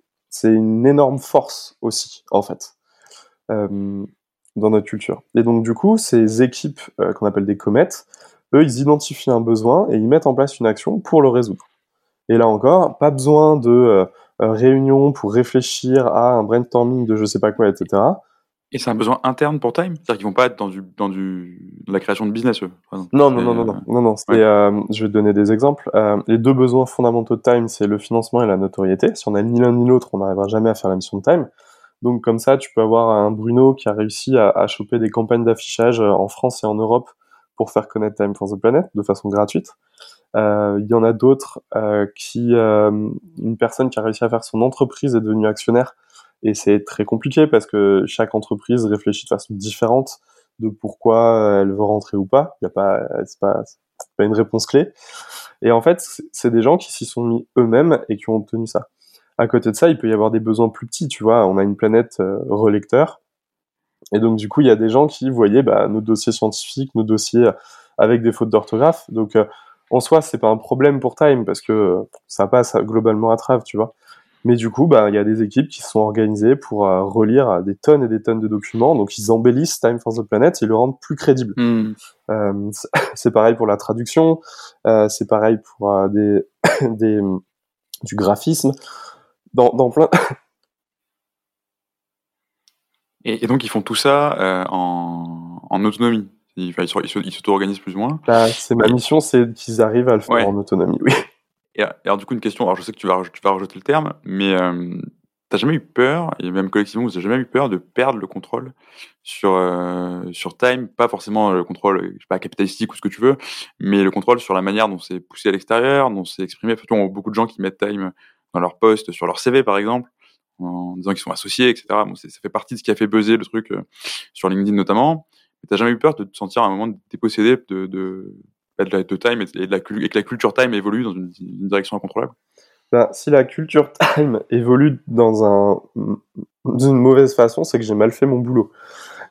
Speaker 2: une énorme force aussi, en fait. Euh, dans notre culture. Et donc du coup, ces équipes qu'on appelle des comètes, eux, ils identifient un besoin et ils mettent en place une action pour le résoudre. Et là encore, pas besoin de réunion pour réfléchir à un brainstorming de je sais pas quoi, etc.
Speaker 1: Et c'est un besoin interne pour Time? C'est-à-dire qu'ils vont pas être dans, du, dans du, la création de business, eux
Speaker 2: non, non, non, non, non, non, non, euh, je vais te donner des exemples. Euh, les deux besoins fondamentaux de Time, c'est le financement et la notoriété. Si on a ni l'un ni l'autre, on n'arrivera jamais à faire la mission de Time. Donc comme ça, tu peux avoir un Bruno qui a réussi à, à choper des campagnes d'affichage euh, en France et en Europe pour faire connaître Time for the Planet de façon gratuite. Euh, il y en a d'autres qui, une personne qui a réussi à faire son entreprise est devenue actionnaire et c'est très compliqué parce que chaque entreprise réfléchit de façon différente de pourquoi elle veut rentrer ou pas. Il y a pas, c'est pas, pas une réponse clé. Et en fait, c'est des gens qui s'y sont mis eux-mêmes et qui ont obtenu ça. À côté de ça, il peut y avoir des besoins plus petits. Tu vois, on a une planète euh, relecteur. Et donc, du coup, il y a des gens qui voyaient bah, nos dossiers scientifiques, nos dossiers avec des fautes d'orthographe. Donc, euh, en soi, c'est pas un problème pour Time parce que ça passe globalement à travers, tu vois. Mais du coup, bah, il y a des équipes qui sont organisées pour euh, relire des tonnes et des tonnes de documents. Donc, ils embellissent Time for the Planet et le rendent plus crédible. Hmm. Euh, c'est pareil pour la traduction. Euh, c'est pareil pour des, des, du graphisme. Dans, dans plein.
Speaker 1: et, et, donc, ils font tout ça en, en autonomie. Ils, ils s'auto-organisent plus ou moins.
Speaker 2: Bah, c'est ma mission, c'est qu'ils arrivent à le faire en autonomie. Oui.
Speaker 1: Alors, du coup, une question, alors je sais que tu vas, tu rejeter le terme, mais euh, t'as jamais eu peur, et même collectivement, vous avez jamais eu peur de perdre le contrôle sur, euh, sur Time, pas forcément le contrôle, je sais pas, capitalistique ou ce que tu veux, mais le contrôle sur la manière dont c'est poussé à l'extérieur, dont c'est exprimé. Enfin, on a beaucoup de gens qui mettent Time dans leur poste, sur leur CV par exemple, en disant qu'ils sont associés, etc. Ça fait partie de ce qui a fait buzzer le truc euh, sur LinkedIn notamment. T'as jamais eu peur de te sentir à un moment dépossédé de, de, de time et, de la, et, que la culture time évolue dans une, une direction incontrôlable
Speaker 2: ben, Si la culture time évolue dans un, d'une mauvaise façon, c'est que j'ai mal fait mon boulot.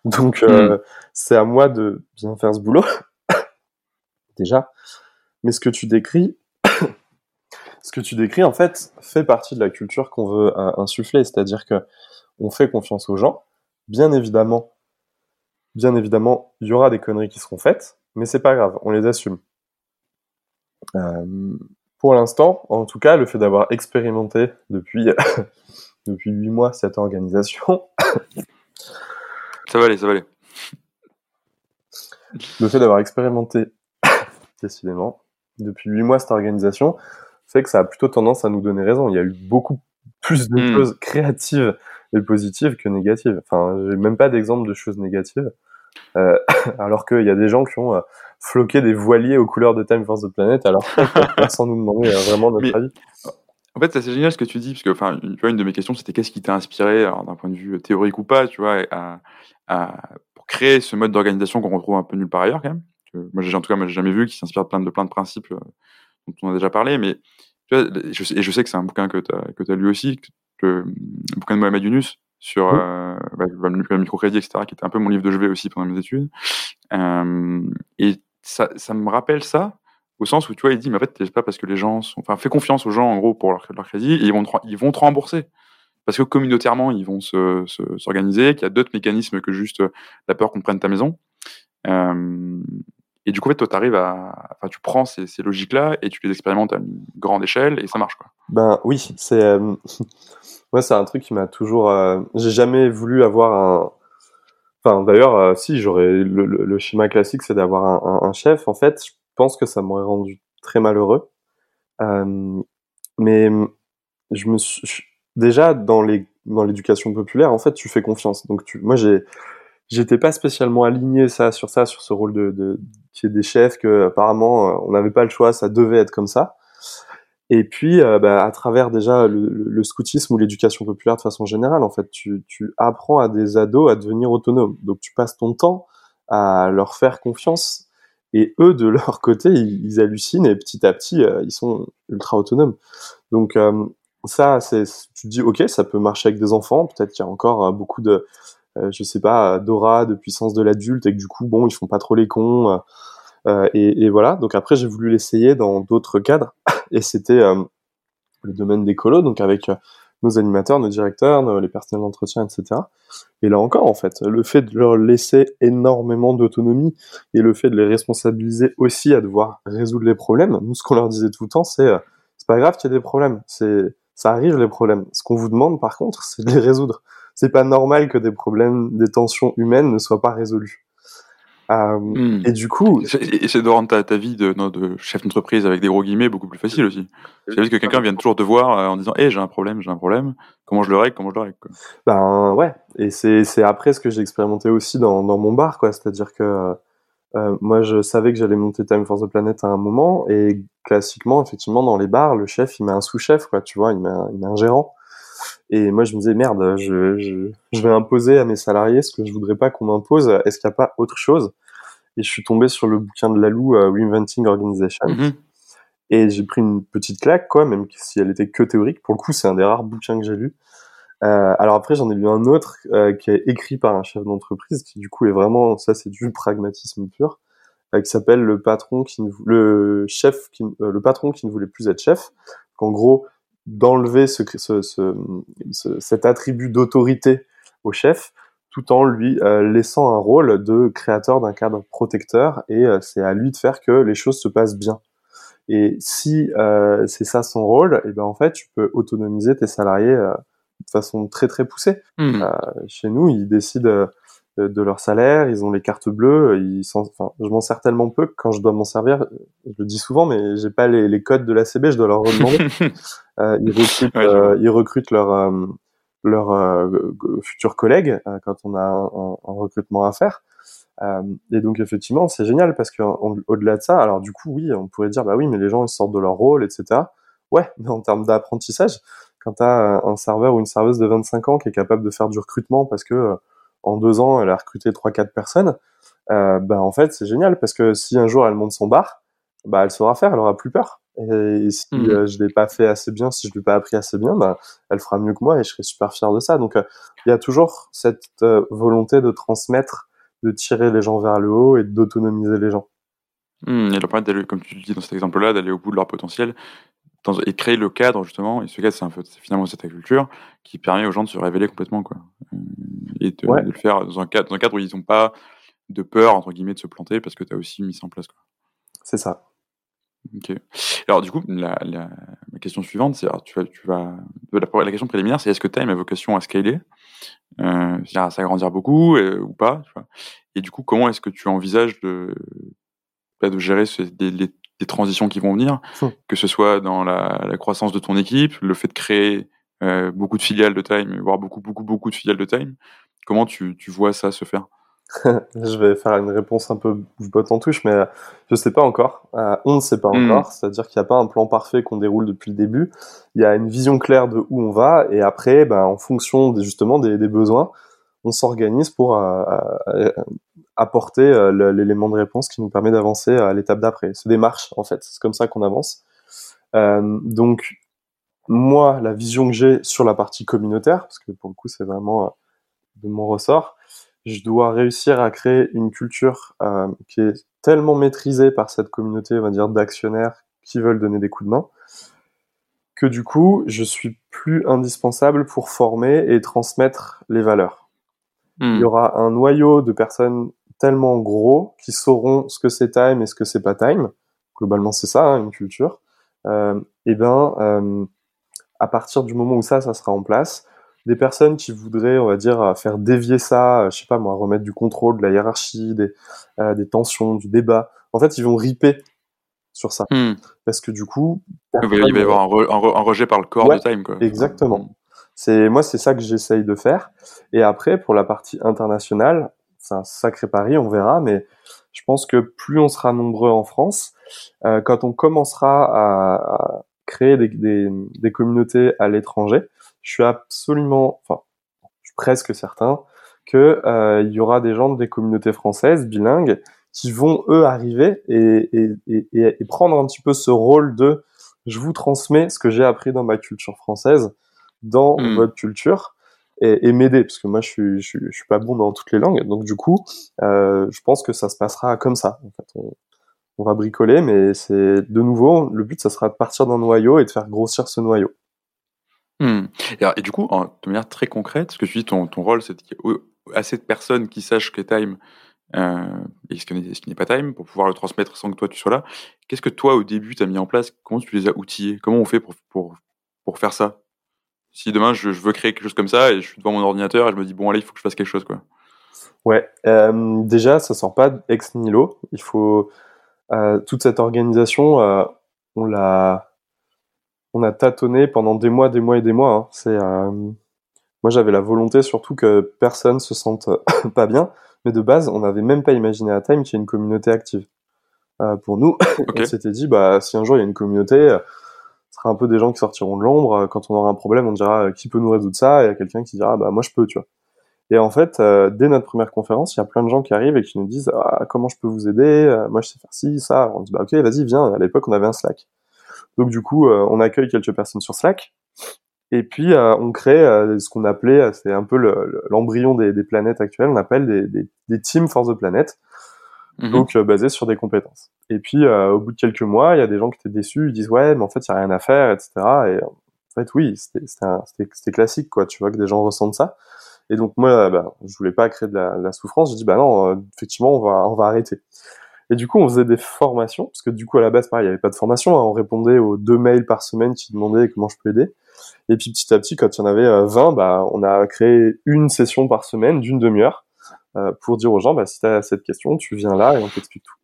Speaker 2: Donc, euh, hmm. c'est à moi de bien faire ce boulot, déjà. Mais ce que tu décris, ce que tu décris, en fait, fait partie de la culture qu'on veut euh, insuffler. C'est-à-dire que on fait confiance aux gens. Bien évidemment, bien évidemment, il y aura des conneries qui seront faites mais c'est pas grave, on les assume. Euh, pour l'instant, en tout cas, le fait d'avoir expérimenté depuis depuis huit mois cette organisation,
Speaker 1: ça va aller, ça va aller.
Speaker 2: Le fait d'avoir expérimenté décidément depuis huit mois cette organisation fait que ça a plutôt tendance à nous donner raison. Il y a eu beaucoup plus de hmm. choses créatives et positives que négatives. Enfin, j'ai même pas d'exemple de choses négatives. Euh, alors qu'il y a des gens qui ont euh, floqué des voiliers aux couleurs de Time for the Planet, alors sans nous demander euh, vraiment notre avis.
Speaker 1: En fait, c'est génial ce que tu dis, parce que, enfin, tu vois, une de mes questions, c'était qu'est-ce qui t'a inspiré, d'un point de vue théorique ou pas, tu vois, à, à, pour créer ce mode d'organisation qu'on retrouve un peu nulle part ailleurs, quand même. moi, j'ai, en tout cas, moi, j'ai jamais vu, qui s'inspire de plein de, plein de principes dont on a déjà parlé, mais, tu vois, je, et je sais que c'est un bouquin que tu as, que as lu aussi, que, le bouquin de Mohamed Yunus, sur euh, bah, le microcrédit, etc., qui était un peu mon livre de chevet aussi pendant mes études. Euh, et ça, ça me rappelle ça, au sens où tu vois, il dit, mais en fait, c'est pas parce que les gens sont, enfin, fais confiance aux gens en gros pour leur, leur crédit, et ils vont te, ils vont te rembourser. Parce que communautairement, ils vont s'organiser, se, qu'il y a d'autres mécanismes que juste la peur qu'on prenne ta maison. Euh, et du coup, en fait, toi, tu arrives à, enfin, tu prends ces, ces logiques-là et tu les expérimentes à une grande échelle et ça marche, quoi.
Speaker 2: Ben oui, c'est, euh... moi, c'est un truc qui m'a toujours, euh... j'ai jamais voulu avoir un, enfin, d'ailleurs, euh, si, j'aurais, le, schéma classique, c'est d'avoir un, chef. En fait, je pense que ça m'aurait rendu très malheureux. Euh, mais je me suis, déjà, dans les, dans l'éducation populaire, en fait, tu fais confiance. Donc, moi, j'ai, j'étais pas spécialement aligné ça sur ça sur ce rôle de, qui est des chefs que apparemment on n'avait pas le choix ça devait être comme ça et puis euh, bah, à travers déjà le, le scoutisme ou l'éducation populaire de façon générale en fait tu, tu apprends à des ados à devenir autonomes donc tu passes ton temps à leur faire confiance et eux de leur côté ils, hallucinent et petit à petit euh, ils sont ultra autonomes donc ça c'est tu te dis ok ça peut marcher avec des enfants peut-être qu'il y a encore beaucoup de euh, je sais pas, d'aura, de puissance de l'adulte, et que du coup, bon, ils font pas trop les cons. Euh, euh, et, et, voilà. Donc après, j'ai voulu l'essayer dans d'autres cadres, et c'était le domaine des colos, donc avec nos animateurs, nos directeurs, les personnels d'entretien, etc. Et là encore, en fait, le fait de leur laisser énormément d'autonomie et le fait de les responsabiliser aussi à devoir résoudre les problèmes, nous, ce qu'on leur disait tout le temps, c'est euh, c'est pas grave qu'il y ait des problèmes, ça arrive les problèmes. Ce qu'on vous demande, par contre, c'est de les résoudre. C'est pas normal que des problèmes, des tensions humaines ne soient pas résolues. Euh, hmm. Et du coup,
Speaker 1: c'est de rendre ta, ta vie de, de chef d'entreprise avec des gros guillemets beaucoup plus facile aussi. C'est juste que quelqu'un vienne toujours te voir euh, en disant, hé, j'ai un problème, j'ai un problème. Comment je le règle, comment je le règle. Quoi.
Speaker 2: Ben ouais. Et c'est c'est après ce que j'ai expérimenté aussi dans dans mon bar, quoi. C'est-à-dire que euh, moi, je savais que j'allais monter Time for the Planet à un moment, et classiquement, effectivement, dans les bars, le chef, il met un sous-chef, quoi. Tu vois, il met un, il met un gérant. Et moi, je me disais, merde, je, je, je, vais imposer à mes salariés ce que je voudrais pas qu'on m'impose. Est-ce qu'il n'y a pas autre chose? Et je suis tombé sur le bouquin de Lalou, uh, Reinventing Organization. Mm-hmm. Et j'ai pris une petite claque, quoi, même si elle était que théorique. Pour le coup, c'est un des rares bouquins que j'ai lu. Euh, alors après, j'en ai lu un autre euh, qui est écrit par un chef d'entreprise, qui du coup est vraiment, ça c'est du pragmatisme pur, euh, qui s'appelle le patron qui le chef qui, le patron qui ne voulait plus être chef. Qu'en gros, d'enlever ce, ce, ce, cet attribut d'autorité au chef, tout en lui euh, laissant un rôle de créateur d'un cadre protecteur, et euh, c'est à lui de faire que les choses se passent bien. Et si euh, c'est ça son rôle, et ben en fait, tu peux autonomiser tes salariés de façon très très poussée. Mmh. chez nous, ils décident de leur salaire, ils ont les cartes bleues, ils enfin, je m'en sers tellement peu que quand je dois m'en servir, je le dis souvent, mais j'ai pas les, les, codes de la CB, je dois leur demander. euh, ils recrutent, euh, ils recrutent leur euh, leurs euh, futurs collègues quand on a un, un, un recrutement à faire. et donc effectivement, c'est génial parce que au-delà de ça, alors du coup, oui, on pourrait dire bah oui, mais les gens ils sortent de leur rôle, etc. Ouais, mais en termes d'apprentissage, quand tu as un serveur ou une serveuse de 25 ans qui est capable de faire du recrutement parce que en deux ans, elle a recruté trois quatre personnes. Euh, bah en fait, c'est génial parce que si un jour elle monte son bar, bah elle saura faire, elle aura plus peur. Et, si mmh. euh, je l'ai pas fait assez bien, si je l'ai pas appris assez bien, bah elle fera mieux que moi et je serai super fier de ça. Donc euh, il y a toujours cette euh, volonté de transmettre, de tirer les gens vers le haut et d'autonomiser les gens.
Speaker 1: Mmh, et le problème d'aller, comme tu le dis dans cet exemple-là, d'aller au bout de leur potentiel et créer le cadre justement. Et ce cadre, c'est finalement cette culture qui permet aux gens de se révéler complètement, quoi et de, le faire dans un, cadre, dans un cadre où ils n'ont pas de peur, entre guillemets, de se planter parce que tu as aussi mis ça en place.
Speaker 2: C'est ça.
Speaker 1: Ok. Alors, du coup, la, question suivante, c'est tu vas, tu vas, la, la, question préliminaire, c'est est-ce que Time a vocation à scaler, euh, c'est-à-dire à s'agrandir beaucoup euh, ou pas tu vois? Et du coup, comment est-ce que tu envisages de, bah, de gérer ce, les, des, transitions qui vont venir, que ce soit dans la, la, croissance de ton équipe, le fait de créer euh, beaucoup de filiales de Time, voire beaucoup, beaucoup, beaucoup de filiales de Time, Comment tu, tu vois ça se faire?
Speaker 2: Je vais faire une réponse un peu botte en touche, mais euh, je sais pas encore. Euh, on ne sait pas hmm. encore. C'est-à-dire qu'il n'y a pas un plan parfait qu'on déroule depuis le début. Il y a une vision claire de où on va, et après, ben, en fonction des, justement des, des besoins, on s'organise pour euh apporter euh, l'élément de réponse qui nous permet d'avancer à l'étape d'après. C'est des marches, en fait. C'est comme ça qu'on avance. donc, moi, la vision que j'ai sur la partie communautaire, parce que pour le coup, c'est vraiment de mon ressort, je dois réussir à créer une culture euh, qui est tellement maîtrisée par cette communauté, on va dire, d'actionnaires qui veulent donner des coups de main, que du coup, je suis plus indispensable pour former et transmettre les valeurs. Hmm. Il y aura un noyau de personnes tellement gros qui sauront ce que c'est time et ce que c'est pas time. Globalement, c'est ça, hein, une culture. Euh, et ben, euh, à partir du moment où ça, ça sera en place, des personnes qui voudraient, on va dire, faire dévier ça, euh, je sais pas moi, remettre du contrôle, de la hiérarchie, des, euh, des tensions, du débat. En fait, ils vont riper sur ça.
Speaker 1: Hmm.
Speaker 2: Parce que du coup...
Speaker 1: Il va y avoir un, rejet par le corps de Time. Quoi.
Speaker 2: Exactement. C'est Moi, c'est ça que j'essaye de faire. Et après, pour la partie internationale, c'est un sacré pari, on verra, mais je pense que plus on sera nombreux en France, euh, quand on commencera à, à créer des, des, des communautés à l'étranger, je suis absolument, enfin, je suis presque certain que euh, il y aura des gens des communautés françaises bilingues qui vont eux arriver et, et, et, et, prendre un petit peu ce rôle de je vous transmets ce que j'ai appris dans ma culture française dans hmm. votre culture et, m'aider parce que moi je suis, je suis, pas bon dans toutes les langues. Donc du coup euh, je pense que ça se passera comme ça. On, va bricoler mais c'est de nouveau le but ça sera de partir d'un noyau et de faire grossir ce noyau.
Speaker 1: Mmh. Et, du coup, de manière très concrète, ce que tu dis, ton, ton rôle, c'est qu'il y ait assez de personnes qui sachent que Time euh, et ce qui n'est pas Time pour pouvoir le transmettre sans que toi tu sois là. Qu'est-ce que toi, au début, tu as mis en place? Comment tu les as outillés? Comment on fait pour, pour, pour faire ça? Si demain, je, veux créer quelque chose comme ça et je suis devant mon ordinateur et je me dis, bon, allez, il faut que je fasse quelque chose, quoi.
Speaker 2: Ouais, euh, déjà, ça sort pas ex nihilo. Il faut euh, toute cette organisation, euh, on l'a, on a tâtonné pendant des mois, des mois et des mois. Hein. C'est, moi, j'avais la volonté surtout que personne se sente pas bien, mais de base, on n'avait même pas imaginé à Time qu'il y ait une communauté active. Pour nous, on s'était dit, bah, si un jour il y a une communauté, sera un peu des gens qui sortiront de l'ombre. Quand on aura un problème, on dira qui peut nous résoudre ça, et il y a quelqu'un qui dira, bah, moi je peux, tu vois. Et en fait, euh, dès notre première conférence, il y a plein de gens qui arrivent et qui nous disent ah, comment je peux vous aider? Euh, Moi, je sais faire ci, ça. On dit bah ok, vas-y, viens. À l'époque, on avait un Slack. Donc du coup, euh, on accueille quelques personnes sur Slack. Et puis on crée ce qu'on appelait, c'est un peu l'embryon des, des, planètes actuelles, on appelle des, des, des teams force de planète, mhm. donc basés sur des compétences. Et puis au bout de quelques mois, il y a des gens qui étaient déçus, ils disent ouais, mais en fait il y a rien à faire, etc. Et en fait oui, c'était classique quoi. Tu vois que des gens ressentent ça. Et donc moi, bah, je voulais pas créer de la, de la souffrance. J'ai dit bah non, euh, effectivement, on va on va arrêter. Et du coup, on faisait des formations parce que du coup à la base, pareil, il y avait pas de formation. Hein. on répondait aux deux mails par semaine qui demandaient comment je peux aider. Et puis petit à petit, quand il y en avait 20, euh, bah on a créé une session par semaine d'une demi-heure euh, pour dire aux gens bah si tu as cette question, tu viens là et on t'explique tout.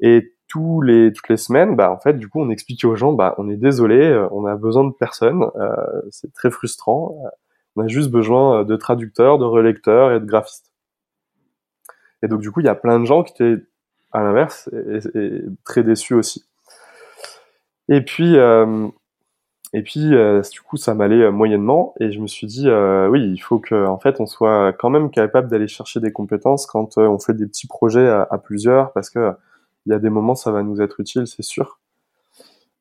Speaker 2: Et tous les toutes les semaines, bah en fait, du coup, on expliquait aux gens, bah on est désolé, on a besoin de personne, euh, c'est très frustrant. On a juste besoin euh, de traducteurs, de relecteurs et de graphistes. Et donc du coup, il y a plein de gens qui étaient à l'inverse et, très déçus aussi. Et puis, euh, et puis euh, du coup, ça m'allait moyennement et je me suis dit, oui, il faut que, en fait, on soit quand même capable d'aller chercher des compétences quand on fait des petits projets à, à plusieurs, parce que il y a des moments, ça va nous être utile, c'est sûr.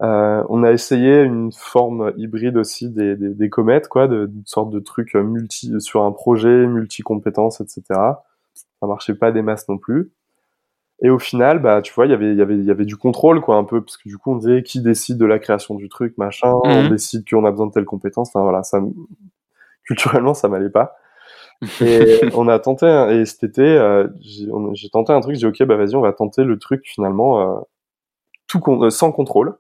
Speaker 2: Euh, on a essayé une forme hybride aussi des, des, des comètes, quoi, de, une sorte de truc multi sur un projet, multi-compétences, etc. Ça marchait pas des masses non plus. Et au final, bah, tu vois, y il y avait, y avait du contrôle, quoi, un peu, parce que du coup, on disait qui décide de la création du truc, machin, on mhm. décide qu'on a besoin de telle compétence. Enfin voilà, ça, culturellement, ça m'allait pas. Et on a tenté, et cet été, euh, j'ai tenté un truc, j'ai dit ok, bah vas-y, on va tenter le truc finalement euh, tout con sans contrôle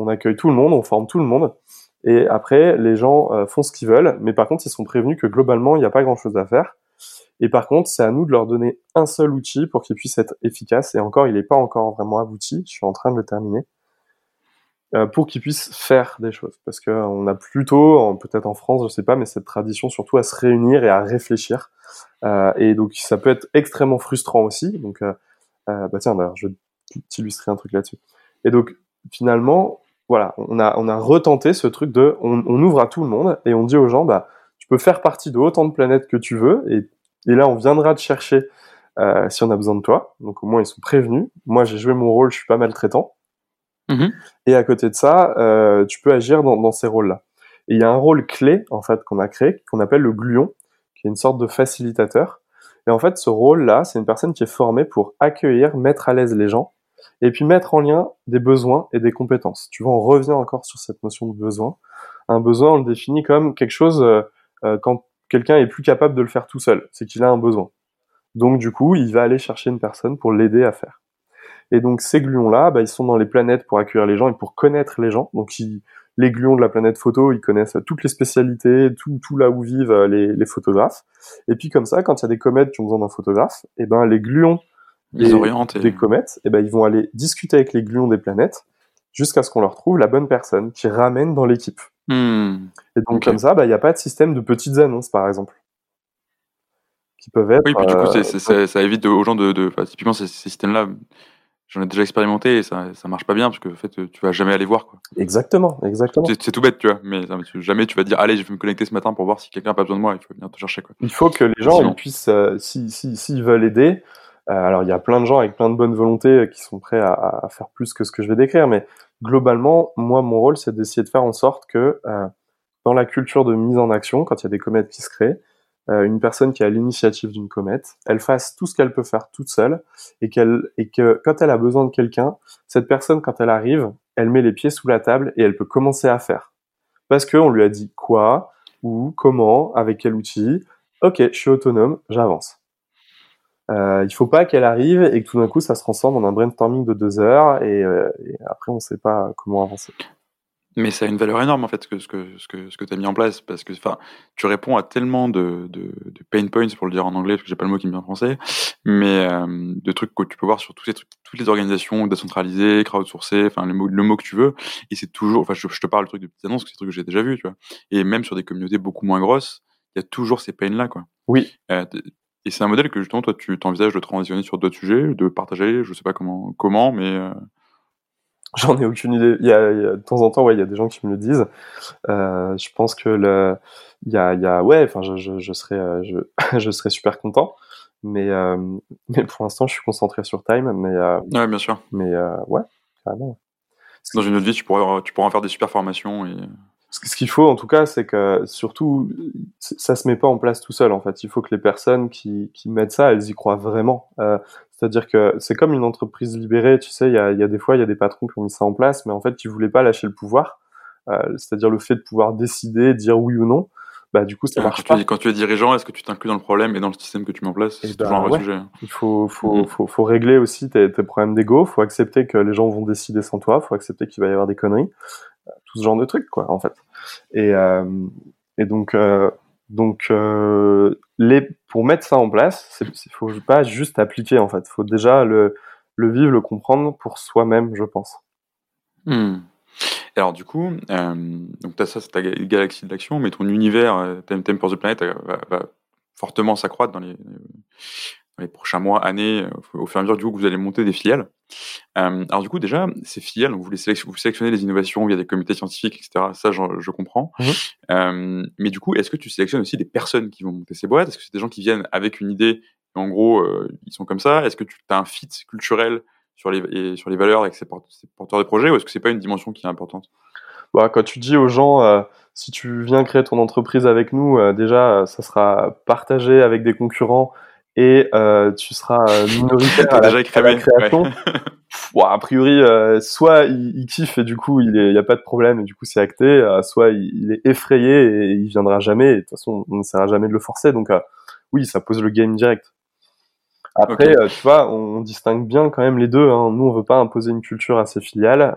Speaker 2: on accueille tout le monde, on forme tout le monde. Et après, les gens euh, font ce qu'ils veulent, mais par contre, ils sont prévenus que globalement, il n'y a pas grand-chose à faire. Et par contre, c'est à nous de leur donner un seul outil pour qu'ils puissent être efficaces. Et encore, il n'est pas encore vraiment abouti. Je suis en train de le terminer. Euh, pour qu'ils puissent faire des choses. Parce qu'on a plutôt, peut-être en France, je sais pas, mais cette tradition surtout à se réunir et à réfléchir. Euh, et donc, ça peut être extrêmement frustrant aussi. Donc, bah tiens, d'ailleurs, je vais t'illustrer un truc là-dessus. Et donc, finalement, voilà, on a, on a retenté ce truc de, on, ouvre à tout le monde et on dit aux gens, bah, tu peux faire partie de autant de planètes que tu veux et, et là, on viendra te chercher euh, si on a besoin de toi. Donc au moins, ils sont prévenus. Moi, j'ai joué mon rôle, je suis pas maltraitant. Mm-hmm. Et à côté de ça, euh, tu peux agir dans, dans ces rôles-là. Et il y a un rôle clé, en fait, qu'on a créé, qu'on appelle le gluon, qui est une sorte de facilitateur. Et en fait, ce rôle-là, c'est une personne qui est formée pour accueillir, mettre à l'aise les gens et puis mettre en lien des besoins et des compétences. Tu vois, on revient encore sur cette notion de besoin. Un besoin, on le définit comme quelque chose euh, euh, quand quelqu'un est plus capable de le faire tout seul, c'est qu'il a un besoin. Donc du coup, il va aller chercher une personne pour l'aider à faire. Et donc ces gluons-là, bah, ils sont dans les planètes pour accueillir les gens et pour connaître les gens. Donc les gluons de la planète photo, ils connaissent toutes les spécialités, tout, tout là où vivent euh, les, les, photographes. Et puis comme ça, quand il y a des comètes qui ont besoin d'un photographe, et eh ben les gluons des comètes, et eh ben ils vont aller discuter avec les gluons des planètes jusqu'à ce qu'on leur trouve la bonne personne qui ramène dans l'équipe. Hmm. Et donc comme ça, bah, il n'y a pas de système de petites annonces, par exemple, qui peuvent être.
Speaker 1: Oui, puis du coup, euh, ça évite aux gens de, de typiquement ces, systèmes-là. J'en ai déjà expérimenté et ça, ça marche pas bien parce que en fait, tu vas jamais aller voir. Quoi.
Speaker 2: Exactement, exactement.
Speaker 1: C'est tout bête, tu vois, mais jamais tu vas dire allez, je vais me connecter ce matin pour voir si quelqu'un a pas besoin de moi, il faut venir te chercher. Quoi.
Speaker 2: Il faut que les gens ils puissent, euh, s'ils si, si, veulent aider, euh, alors il y a plein de gens avec plein de bonne volonté euh, qui sont prêts à, faire plus que ce que je vais décrire, mais globalement, moi mon rôle c'est d'essayer de faire en sorte que euh, dans la culture de mise en action, quand il y a des comètes qui se créent, une personne qui a l'initiative d'une comète, elle fasse tout ce qu'elle peut faire toute seule et qu'elle et que quand elle a besoin de quelqu'un, cette personne quand elle arrive, elle met les pieds sous la table et elle peut commencer à faire. parce qu'on lui a dit quoi, où, comment, avec quel outil. Ok, je suis autonome, j'avance. Euh, il faut pas qu'elle arrive et que tout d'un coup ça se transforme en un brainstorming de deux heures et, euh, après on sait pas comment avancer.
Speaker 1: Mais ça a une valeur énorme en fait ce que ce que ce que ce que tu as mis en place parce que enfin tu réponds à tellement de, de, de pain points pour le dire en anglais parce que j'ai pas le mot qui me vient en français mais euh, de trucs que tu peux voir sur tous trucs toutes les organisations décentralisées crowdsourcées enfin le mot le mot que tu veux. Et c'est toujours enfin je, te parle de trucs de petites annonces c'est des trucs que j'ai déjà vu tu vois. Et même sur des communautés beaucoup moins grosses il y a toujours ces pains là quoi.
Speaker 2: Oui.
Speaker 1: Euh, et c'est un modèle que justement toi tu t'envisages de transitionner sur d'autres sujets de partager je sais pas comment comment mais euh,
Speaker 2: J'en ai aucune idée. Il y, a, il y a, de temps en temps, ouais, il y a des gens qui me le disent. Euh, je pense que le, il y a, il y a, ouais, enfin, je, je, je serais, euh, je, je serais super content. Mais, euh, mais pour l'instant, je suis concentré sur Time. Mais, euh,
Speaker 1: ouais, bien sûr.
Speaker 2: Mais ouais, carrément.
Speaker 1: Dans une autre vie, tu pourrais, tu pourrais en faire des super formations et.
Speaker 2: Ce qu'il faut, en tout cas, c'est que surtout, ça se met pas en place tout seul. En fait, il faut que les personnes qui, qui mettent ça, elles y croient vraiment. Euh, c'est-à-dire que c'est comme une entreprise libérée, tu sais, il y a, y a, des fois, il y a des patrons qui ont mis ça en place, mais en fait, qui voulaient pas lâcher le pouvoir, euh, c'est-à-dire le fait de pouvoir décider, dire oui ou non. Bah, du coup, ça marche
Speaker 1: quand
Speaker 2: pas.
Speaker 1: Tu, quand tu es dirigeant, est-ce que tu t'inclus dans le problème et dans le système que tu mets en place? C'est
Speaker 2: bah,
Speaker 1: toujours un vrai
Speaker 2: ouais.
Speaker 1: sujet.
Speaker 2: Il faut, faut, mmh. faut, faut, régler aussi tes, tes problèmes d'ego. Faut accepter que les gens vont décider sans toi. Faut accepter qu'il va y avoir des conneries. Tout ce genre de trucs, quoi, en fait. Et, euh, et donc, euh, donc, euh, pour mettre ça en place, il faut pas juste appliquer en fait. Il faut déjà le, vivre, le comprendre pour soi-même, je pense.
Speaker 1: Mmh. Alors du coup, euh, donc as ça, c'est ta galaxie de l'action, mais ton univers, euh, Time for the Planet, va, va fortement s'accroître dans les, les prochains mois, années, au fur et à mesure du coup que vous allez monter des filiales. Euh, alors du coup, déjà, ces filiales, vous, les sélectionnez, vous sélectionnez les innovations via des comités scientifiques, etc. Ça, je, je comprends.
Speaker 2: Mmh.
Speaker 1: Euh, mais du coup, est-ce que tu sélectionnes aussi des personnes qui vont monter ces boîtes? Est-ce que c'est des gens qui viennent avec une idée et en gros, euh, ils sont comme ça? Est-ce que tu as un fit culturel sur les, et sur les valeurs avec ces, porteurs de projets ou est-ce que c'est pas une dimension qui est importante?
Speaker 2: Bah, Quand tu dis aux gens, euh, si tu viens créer ton entreprise avec nous, euh, déjà, ça sera partagé avec des concurrents et euh, tu seras minoritaire à,
Speaker 1: déjà
Speaker 2: la, à la création.
Speaker 1: Ouais.
Speaker 2: bon, a priori, euh, soit il, il, kiffe et du coup il n'y a pas de problème et du coup c'est acté, euh, soit il, il, est effrayé et il viendra jamais. Et de toute façon, on ne essaiera jamais de le forcer. Donc euh, oui, ça pose le game direct. Après, okay. tu vois, on, on, distingue bien quand même les deux. Hein. Nous, on veut pas imposer une culture à ces filiales.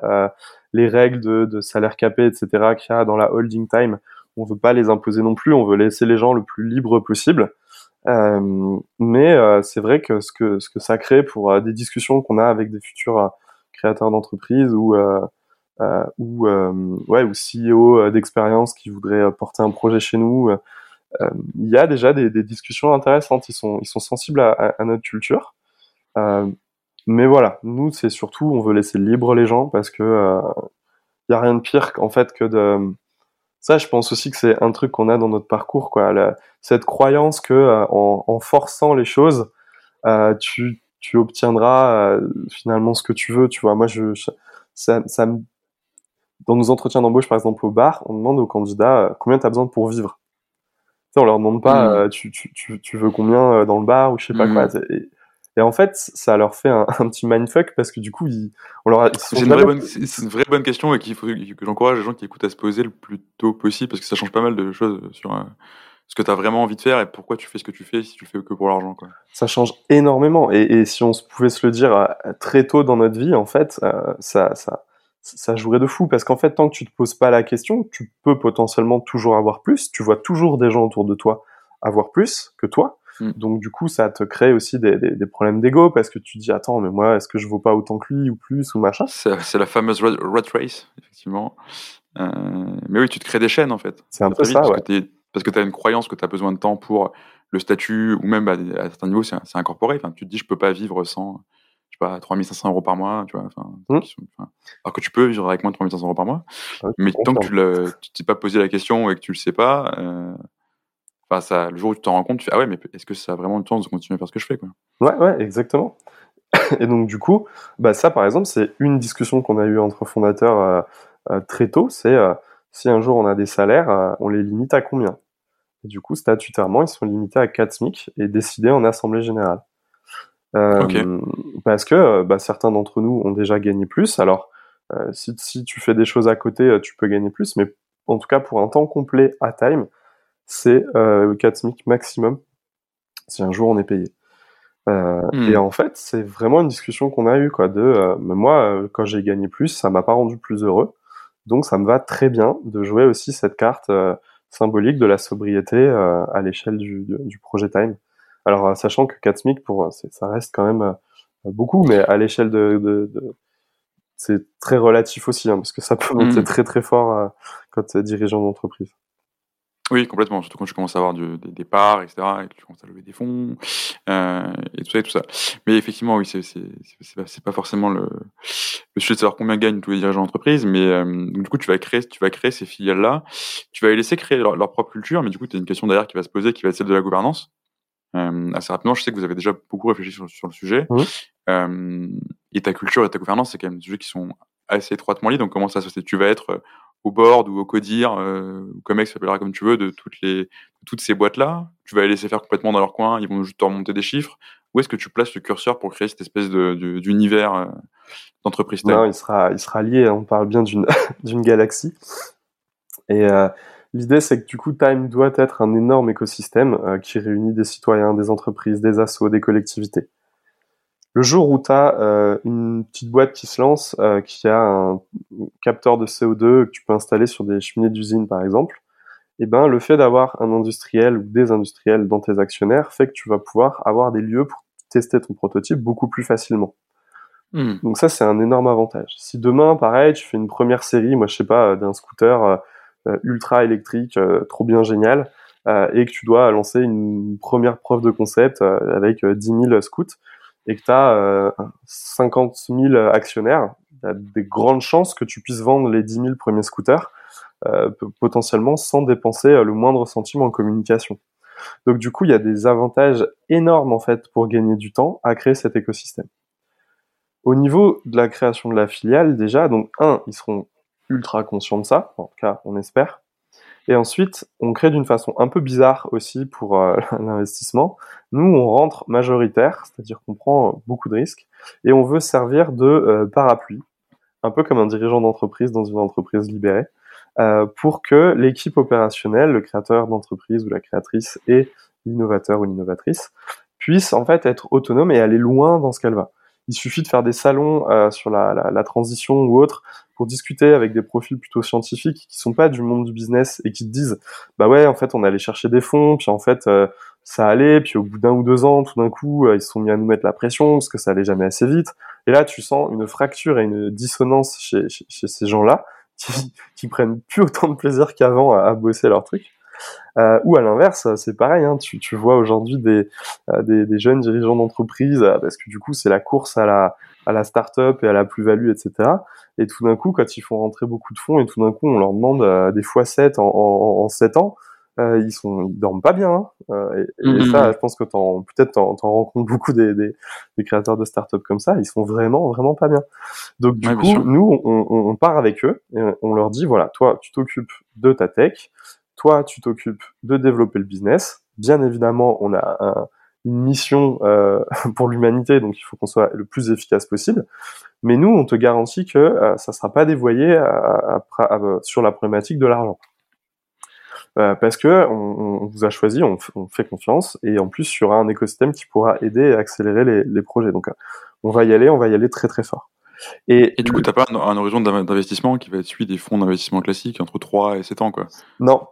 Speaker 2: les règles de, de salaire capé, etc., qu'il y a dans la holding time, on veut pas les imposer non plus. On veut laisser les gens le plus libre possible. Euh, mais euh, c'est vrai que ce que ce que ça crée pour euh, des discussions qu'on a avec des futurs créateurs d'entreprises ou ou ouais ou CEO d'expérience qui voudraient porter un projet chez nous, il y a déjà des, des, discussions intéressantes. Ils sont ils sont sensibles à, à, à notre culture. mais voilà, nous c'est surtout on veut laisser libre les gens parce que il y a rien de pire en fait que de ça, je pense aussi que c'est un truc qu'on a dans notre parcours, quoi. La, cette croyance que euh, en, en, forçant les choses, euh, tu, tu obtiendras euh, finalement ce que tu veux. Tu vois, moi, je, je ça, ça me... dans nos entretiens d'embauche, par exemple au bar, on demande aux candidats combien tu as besoin pour vivre. Tu sais, on leur demande pas, mmh. tu, tu, tu, tu, veux combien dans le bar ou je sais pas mmh. quoi. Et, et en fait, ça leur fait un, un petit mindfuck parce que du coup, ils, on leur
Speaker 1: c'est une, vraie bonne, une vraie bonne question et qu'il faut que j'encourage les gens qui écoutent à se poser le plus tôt possible parce que ça change pas mal de choses sur euh, ce que tu as vraiment envie de faire et pourquoi tu fais ce que tu fais si tu le fais que pour l'argent. Quoi.
Speaker 2: Ça change énormément et, et, si on pouvait se le dire euh, très tôt dans notre vie, en fait, euh, ça, ça, ça jouerait de fou parce qu'en fait, tant que tu te poses pas la question, tu peux potentiellement toujours avoir plus. Tu vois toujours des gens autour de toi avoir plus que toi.
Speaker 1: Mm.
Speaker 2: Donc du coup, ça te crée aussi des, des, des problèmes d'ego parce que tu te dis attends, mais moi, est-ce que je vaux pas autant que lui ou plus ou machin?
Speaker 1: C'est la fameuse rat race, effectivement. Euh, mais oui, tu te crées des chaînes en fait.
Speaker 2: C'est un peu ça,
Speaker 1: parce
Speaker 2: ouais.
Speaker 1: Que parce que tu as une croyance que tu as besoin de temps pour le statut ou même à, à certains niveaux, c'est incorporé. Enfin, tu te dis je peux pas vivre sans je sais pas 3500 euros par mois, tu vois.
Speaker 2: Mm.
Speaker 1: alors que tu peux vivre avec moins de 3500 euros par mois,
Speaker 2: ouais,
Speaker 1: mais tant que tu ne t'es pas posé la question et que tu le sais pas. Euh, Enfin, ça, le jour où tu t'en rends compte, tu fais ah ouais, mais est-ce que ça a vraiment le temps de continuer à faire ce que je fais quoi?
Speaker 2: Ouais, ouais, exactement. Et donc du coup, bah ça par exemple, c'est une discussion qu'on a eue entre fondateurs euh, euh, très tôt. C'est euh, si un jour on a des salaires, on les limite à combien? Et du coup, statutairement, ils sont limités à 4 SMIC et décidés en assemblée générale.
Speaker 1: okay.
Speaker 2: Parce que bah, certains d'entre nous ont déjà gagné plus. Alors, si, si tu fais des choses à côté, tu peux gagner plus, mais en tout cas pour un temps complet à time, c'est euh, 4 SMIC maximum si un jour on est payé. Euh, hmm. Et en fait, c'est vraiment une discussion qu'on a eue, quoi, de euh, moi, euh, quand j'ai gagné plus, ça m'a pas rendu plus heureux. Donc ça me va très bien de jouer aussi cette carte euh, symbolique de la sobriété à l'échelle du, du, projet Time. Alors sachant que 4 SMIC, pour, ça reste quand même beaucoup, mais à l'échelle de, de, de c'est très relatif aussi, hein, parce que ça peut monter hmm. très très fort quand tu es dirigeant d'entreprise.
Speaker 1: Oui, complètement. Surtout quand tu commences à avoir du, des, des, parts, etc., et que tu commences à lever des fonds, euh, et tout ça, et tout ça. Mais effectivement, oui, c'est pas, pas forcément le, le sujet de savoir combien gagnent tous les dirigeants d'entreprise, mais euh, du coup, tu vas créer, tu vas créer ces filiales-là, tu vas les laisser créer leur, propre culture, mais du coup, tu as une question derrière qui va se poser, qui va être celle de la gouvernance. Euh, assez rapidement, je sais que vous avez déjà beaucoup réfléchi sur, sur le sujet. Euh, et ta culture et ta gouvernance, c'est quand même des sujets qui sont assez étroitement liés. Donc, comment ça se fait? Tu vas être au board ou au codir, euh, ça s'appellera comme tu veux, de toutes, les, toutes ces boîtes-là Tu vas les laisser faire complètement dans leur coin, ils vont juste te remonter des chiffres Où est-ce que tu places le curseur pour créer cette espèce d'univers euh, d'entreprise
Speaker 2: Non, il sera, il sera lié, hein. on parle bien d'une galaxie. Et euh, l'idée, c'est que du coup, Time doit être un énorme écosystème euh, qui réunit des citoyens, des entreprises, des assos, des collectivités. Le jour où tu as euh, une petite boîte qui se lance, euh, qui a un capteur de CO2 que tu peux installer sur des cheminées d'usine par exemple, eh ben, le fait d'avoir un industriel ou des industriels dans tes actionnaires fait que tu vas pouvoir avoir des lieux pour tester ton prototype beaucoup plus facilement. Hmm. Donc ça, c'est un énorme avantage. Si demain, pareil, tu fais une première série, moi je sais pas, d'un scooter euh, ultra électrique, trop bien génial, et que tu dois lancer une première preuve de concept avec 10 000 scouts, et que tu as euh, 50 000 actionnaires, il y a des grandes chances que tu puisses vendre les 10 000 premiers scooters euh, potentiellement sans dépenser euh, le moindre centime en communication. Donc du coup, il y a des avantages énormes en fait pour gagner du temps à créer cet écosystème. Au niveau de la création de la filiale, déjà, donc un, ils seront ultra conscients de ça, en tout cas, on espère. Et ensuite, on crée d'une façon un peu bizarre aussi pour euh, l'investissement. Nous, on rentre majoritaire, c'est-à-dire qu'on prend beaucoup de risques, et on veut servir de euh, parapluie, un peu comme un dirigeant d'entreprise dans une entreprise libérée, euh, pour que l'équipe opérationnelle, le créateur d'entreprise ou la créatrice et l'innovateur ou l'innovatrice puissent en fait être autonome et aller loin dans ce qu'elle va. Il suffit de faire des salons euh, sur la, transition ou autre pour discuter avec des profils plutôt scientifiques qui sont pas du monde du business et qui te disent bah ouais en fait on allait chercher des fonds puis en fait euh, ça allait puis au bout d'un ou deux ans tout d'un coup euh, ils se sont mis à nous mettre la pression parce que ça allait jamais assez vite et là tu sens une fracture et une dissonance chez, chez, ces gens-là qui, qui prennent plus autant de plaisir qu'avant à, à bosser leur truc euh, ou à l'inverse, c'est pareil, hein, tu, tu, vois aujourd'hui des, euh, des, des, jeunes dirigeants d'entreprise, euh, parce que du coup c'est la course à la, à la start-up et à la plus-value, etc. Et tout d'un coup, quand ils font rentrer beaucoup de fonds et tout d'un coup on leur demande des fois 7 en, en, en 7 ans, euh, ils sont ils dorment pas bien hein. euh, et, et, ça je pense que t'en peut-être t'en, t'en rencontres beaucoup des, des, des, créateurs de start-up comme ça ils sont vraiment vraiment pas bien donc du coup nous on, on, on, part avec eux et on leur dit voilà toi tu t'occupes de ta tech toi, tu t'occupes de développer le business. Bien évidemment, on a une mission euh, pour l'humanité, donc il faut qu'on soit le plus efficace possible. Mais nous, on te garantit que euh, ça ne sera pas dévoyé sur la problématique de l'argent. Euh, parce que on, vous a choisi, on, fait confiance, et en plus, il y aura un écosystème qui pourra aider à accélérer les projets. Donc, on va y aller, on va y aller très très fort.
Speaker 1: Et, et, du coup, tu n'as pas un, horizon d'investissement qui va être celui des fonds d'investissement classiques entre 3 et 7 ans, quoi?
Speaker 2: Non.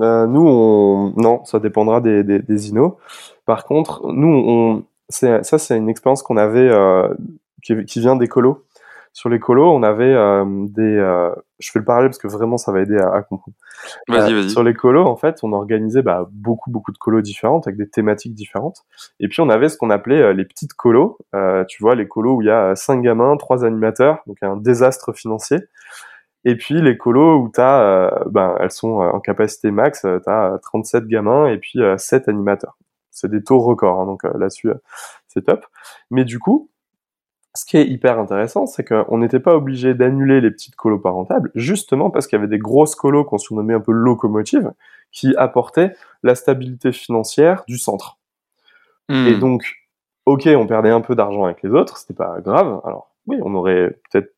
Speaker 2: Euh, nous, on... non, ça dépendra des, des, des INO. Par contre, nous, on... ça, c'est une expérience qu'on avait euh, qui, qui, vient des colos. Sur les colos, on avait euh, des. Euh, je fais le parallèle parce que vraiment, ça va aider à, à comprendre.
Speaker 1: Vas-y, vas-y.
Speaker 2: Sur les colos, en fait, on organisait bah, beaucoup, beaucoup de colos différentes avec des thématiques différentes. Et puis, on avait ce qu'on appelait les petites colos. tu vois, les colos où il y a cinq gamins, trois animateurs, donc un désastre financier. Et puis les colos où t'as, euh, ben, elles sont en capacité max, tu as 37 gamins et puis 7 animateurs. C'est des taux records, hein, donc là-dessus, c'est top. Mais du coup, ce qui est hyper intéressant, c'est qu'on n'était pas obligé d'annuler les petites colos parentables, justement parce qu'il y avait des grosses colos qu'on surnommait un peu locomotives, qui apportaient la stabilité financière du centre. Et hmm. donc, ok, on perdait un peu d'argent avec les autres, c'était pas grave. Alors oui, on aurait peut-être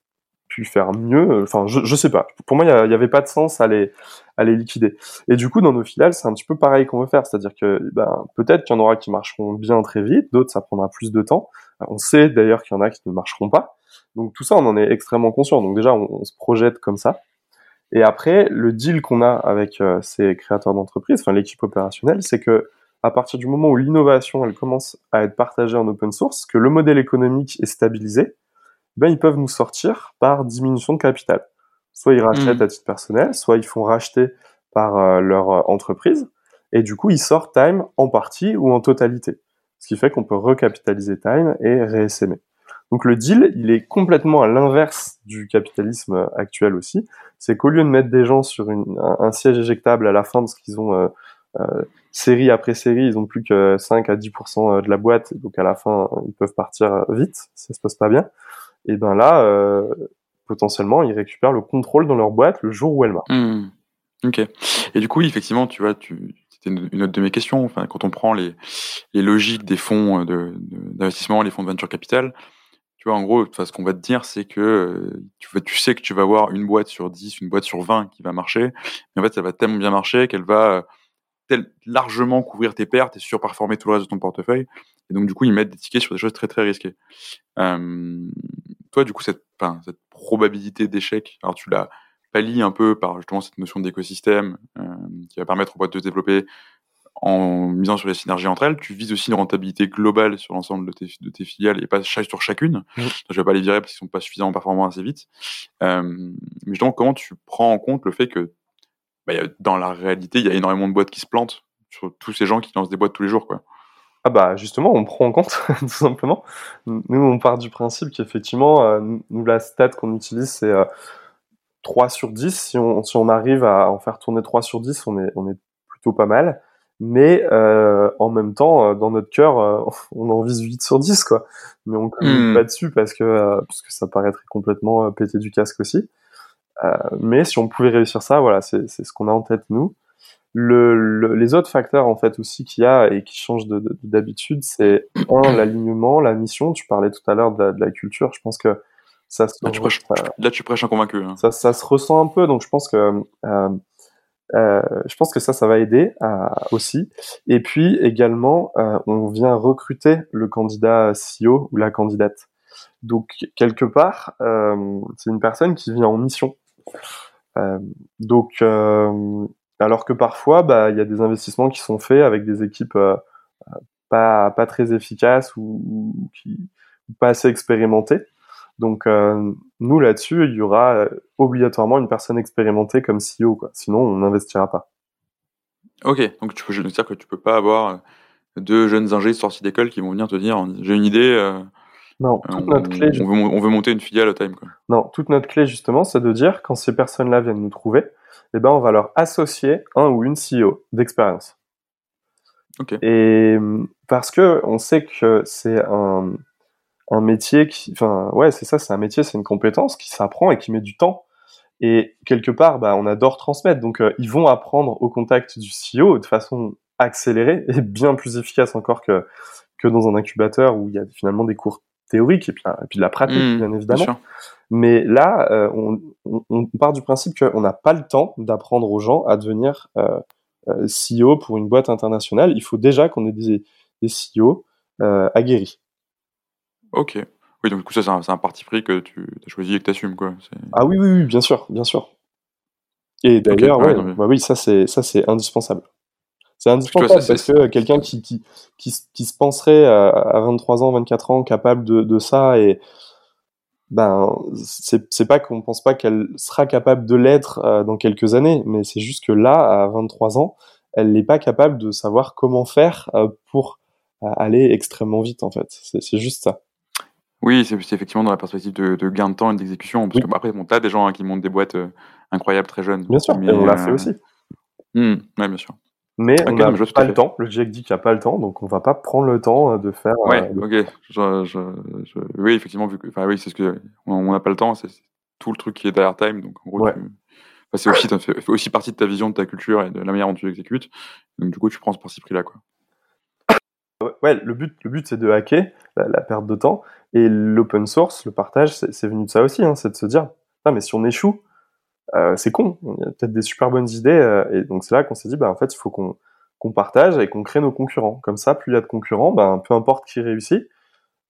Speaker 2: pu faire mieux. Enfin, je, je sais pas. Pour moi, il y, avait pas de sens à les, à les liquider. Et du coup, dans nos filiales, c'est un petit peu pareil qu'on veut faire. C'est-à-dire que ben, peut-être qu'il y en aura qui marcheront bien très vite, d'autres, ça prendra plus de temps. On sait d'ailleurs qu'il y en a qui ne marcheront pas. Donc tout ça, on en est extrêmement conscient. Donc déjà, on, se projette comme ça. Et après, le deal qu'on a avec euh, ces créateurs d'entreprise, enfin l'équipe opérationnelle, c'est que à partir du moment où l'innovation elle commence à être partagée en open source, que le modèle économique est stabilisé, ben ils peuvent nous sortir par diminution de capital. Soit ils rachètent mmh. à titre personnel, soit ils font racheter par euh, leur euh, entreprise, et du coup ils sortent Time en partie ou en totalité. Ce qui fait qu'on peut recapitaliser Time et réessaimer. Donc le deal, il est complètement à l'inverse du capitalisme actuel aussi. C'est qu'au lieu de mettre des gens sur une, un, siège éjectable à la fin parce qu'ils ont euh, euh, série après série, ils ont plus que 5 à 10% euh, de la boîte, donc à la fin, ils peuvent partir vite, ça se passe pas bien. Et ben là, euh, potentiellement, ils récupèrent le contrôle dans leur boîte le jour où elle marche.
Speaker 1: Mmh. Ok. Et du coup, effectivement, tu vois, tu, c'était une, autre de mes questions. Quand on prend les, logiques des fonds de, d'investissement, les fonds de venture capital, tu vois, en gros, ce qu'on va te dire, c'est que tu, tu sais que tu vas avoir une boîte sur 10, une boîte sur 20 qui va marcher, mais en fait, ça va tellement bien marcher qu'elle va largement couvrir tes pertes et surperformer tout le reste de ton portefeuille. Et donc, du coup, ils mettent des tickets sur des choses très, très risquées. toi, du coup, cette, cette probabilité d'échec, alors tu l'as pallié un peu par justement cette notion d'écosystème qui va permettre aux boîtes de se développer en misant sur les synergies entre elles. Tu vises aussi une rentabilité globale sur l'ensemble de tes, de tes filiales et pas sur chacune. Mmh. Je vais pas les virer parce qu'ils sont pas suffisamment performants assez vite. mais justement, comment tu prends en compte le fait que bah, dans la réalité, il y a énormément de boîtes qui se plantent sur tous ces gens qui lancent des boîtes tous les jours, quoi.
Speaker 2: Ah bah justement, on prend en compte tout simplement. Nous, on part du principe qu'effectivement, euh, nous la stat qu'on utilise c'est euh, 3 sur 10. Si on, si on arrive à en faire tourner 3 sur 10, on est, on est plutôt pas mal. Mais euh, en même temps, euh, dans notre cœur, euh, on en vise 8 sur 10, quoi. Mais on ne mmh. pas dessus parce que, parce que ça paraîtrait complètement péter du casque aussi. Euh, mais si on pouvait réussir ça, voilà, c'est ce qu'on a en tête nous. Le, les autres facteurs en fait aussi qu'il y a et qui changent d'habitude, c'est un l'alignement, la mission. Tu parlais tout à l'heure de, la culture. Je pense que ça se
Speaker 1: là, tu prêches, là, tu prêches un convaincu. Hein.
Speaker 2: Ça, ça, se ressent un peu, donc je pense que euh, euh, je pense que ça, ça va aider euh, aussi. Et puis également, euh, on vient recruter le candidat CEO ou la candidate. Donc quelque part, c'est une personne qui vient en mission. Donc, alors que parfois, bah, il y a des investissements qui sont faits avec des équipes pas, pas très efficaces ou, qui pas assez expérimentées. Donc, nous là-dessus, il y aura obligatoirement une personne expérimentée comme CEO, quoi. Sinon, on n'investira pas.
Speaker 1: Ok, donc tu peux dire que tu peux pas avoir deux jeunes ingés sortis d'école qui vont venir te dire j'ai une idée,
Speaker 2: non, toute notre clé.
Speaker 1: On veut, monter une filiale à Time. Quoi.
Speaker 2: Non, toute notre clé justement, c'est de dire quand ces personnes-là viennent nous trouver, eh ben on va leur associer un ou une CEO d'expérience.
Speaker 1: Ok.
Speaker 2: Et parce que on sait que c'est un, un métier qui, enfin ouais, c'est ça, c'est un métier, c'est une compétence qui s'apprend et qui met du temps. Et quelque part, bah, on adore transmettre. Donc, euh, ils vont apprendre au contact du CEO de façon accélérée et bien plus efficace encore que, que dans un incubateur où il y a finalement des cours théorique et puis, et puis de la pratique, mmh, bien évidemment. Mais là, euh, on, on, part du principe qu'on n'a pas le temps d'apprendre aux gens à devenir euh, euh CEO pour une boîte internationale. Il faut déjà qu'on ait des, des CEO euh, aguerris.
Speaker 1: Ok. Oui, donc du coup, ça, c'est un, parti pris que tu as choisi et que tu assumes, quoi.
Speaker 2: Ah oui, oui, oui, bien sûr, bien sûr. Et d'ailleurs, ouais, bah oui, ça, c'est, ça, c'est indispensable. C'est indispensable parce que quelqu'un qui, qui, qui, qui, se penserait à, 23 ans, 24 ans capable de, de ça et ben c'est pas qu'on pense pas qu'elle sera capable de l'être euh, dans quelques années, mais c'est juste que là, à 23 ans, elle n'est pas capable de savoir comment faire euh, pour euh, aller extrêmement vite en fait. C'est juste ça.
Speaker 1: Oui, c'est effectivement dans la perspective de, de gain de temps et d'exécution. Parce que bah, après, bon, t'as des gens hein, qui montent des boîtes incroyables très jeunes.
Speaker 2: Bien sûr, mais, on l'a fait aussi.
Speaker 1: Mmh, oui, bien sûr.
Speaker 2: Mais on n'a pas le temps. Le GIEC dit qu'il n'y a pas le temps, donc on va pas prendre le temps euh, de faire.
Speaker 1: Euh, ouais, ok. Je, je, je... Oui, effectivement, vu que, enfin oui, c'est ce que on n'a pas le temps. C'est tout le truc qui est derrière time, donc en gros, tu... enfin, c'est aussi, fait aussi partie de ta vision, de ta culture et de la manière dont tu exécutes. Donc du coup, tu prends ce parti pris là, quoi.
Speaker 2: Ouais, le but, le but, c'est de hacker la, perte de temps et l'open source, le partage, c'est venu de ça aussi. Hein, c'est de se dire, mais si on échoue, euh, c'est con. Il y a peut-être des super bonnes idées. Euh, et donc c'est là qu'on s'est dit, bah, en fait, il faut qu'on qu'on partage et qu'on crée nos concurrents. Comme ça, plus il y a de concurrents, ben, peu importe qui réussit.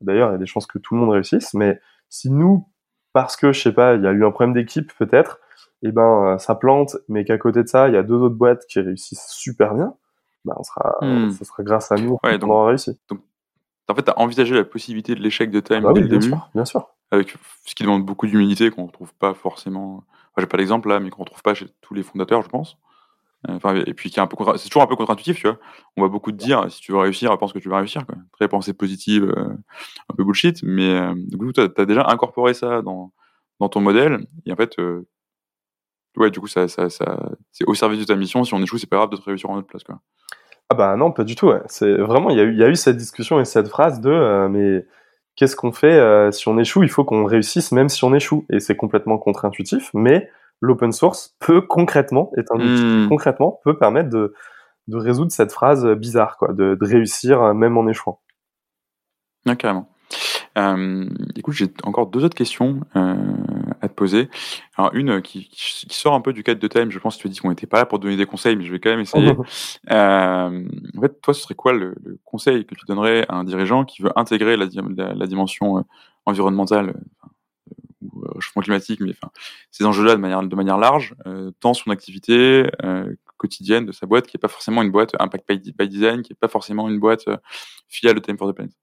Speaker 2: D'ailleurs, il y a des chances que tout le monde réussisse. Mais si nous, parce que, je sais pas, il y a eu un problème d'équipe peut-être, et eh ben, ça plante, mais qu'à côté de ça, il y a deux autres boîtes qui réussissent super bien, ben, on sera, hmm. ça sera grâce à nous qu'on aura réussi.
Speaker 1: Donc, en fait, tu as envisagé la possibilité de l'échec de Time ah dès le
Speaker 2: bien
Speaker 1: début.
Speaker 2: Sûr, bien sûr.
Speaker 1: Avec ce qui demande beaucoup d'humilité qu'on ne retrouve pas forcément. j'ai pas l'exemple là, mais qu'on ne retrouve pas chez tous les fondateurs, je pense. Euh, enfin, et puis qui est un peu c'est toujours un peu contre-intuitif, tu vois. On va beaucoup te dire si tu veux réussir, pense que tu vas réussir. Quoi. Très pensée positive, euh, un peu bullshit, mais euh, du coup, tu as, déjà incorporé ça dans, dans ton modèle. Et en fait, ouais, du coup, ça, ça, ça c'est au service de ta mission. Si on échoue, c'est pas grave de te réussir en autre place. Quoi.
Speaker 2: Ah bah non, pas du tout. C'est vraiment, il y, a eu, y a eu cette discussion et cette phrase de mais qu'est-ce qu'on fait si on échoue? Il faut qu'on réussisse même si on échoue. Et c'est complètement contre-intuitif, mais l'open source peut concrètement, est un outil qui hmm. concrètement peut permettre de, de résoudre cette phrase bizarre, quoi, de, de réussir euh, même en échouant.
Speaker 1: Ah, carrément. Euh, écoute, j'ai encore deux autres questions euh, te poser. Alors, une qui, qui, sort un peu du cadre de Time, je pense que tu as dit qu'on n'était pas là pour donner des conseils, mais je vais quand même essayer. euh, en fait, toi, ce serait quoi le, le, conseil que tu donnerais à un dirigeant qui veut intégrer la, la, la dimension euh, environnementale, ou réchauffement climatique, mais enfin, ces enjeux-là de manière, de manière large, euh, dans son activité euh, quotidienne de sa boîte, qui n'est pas forcément une boîte Impact by, Design, qui n'est pas forcément une boîte euh, filiale de Time for the Planet?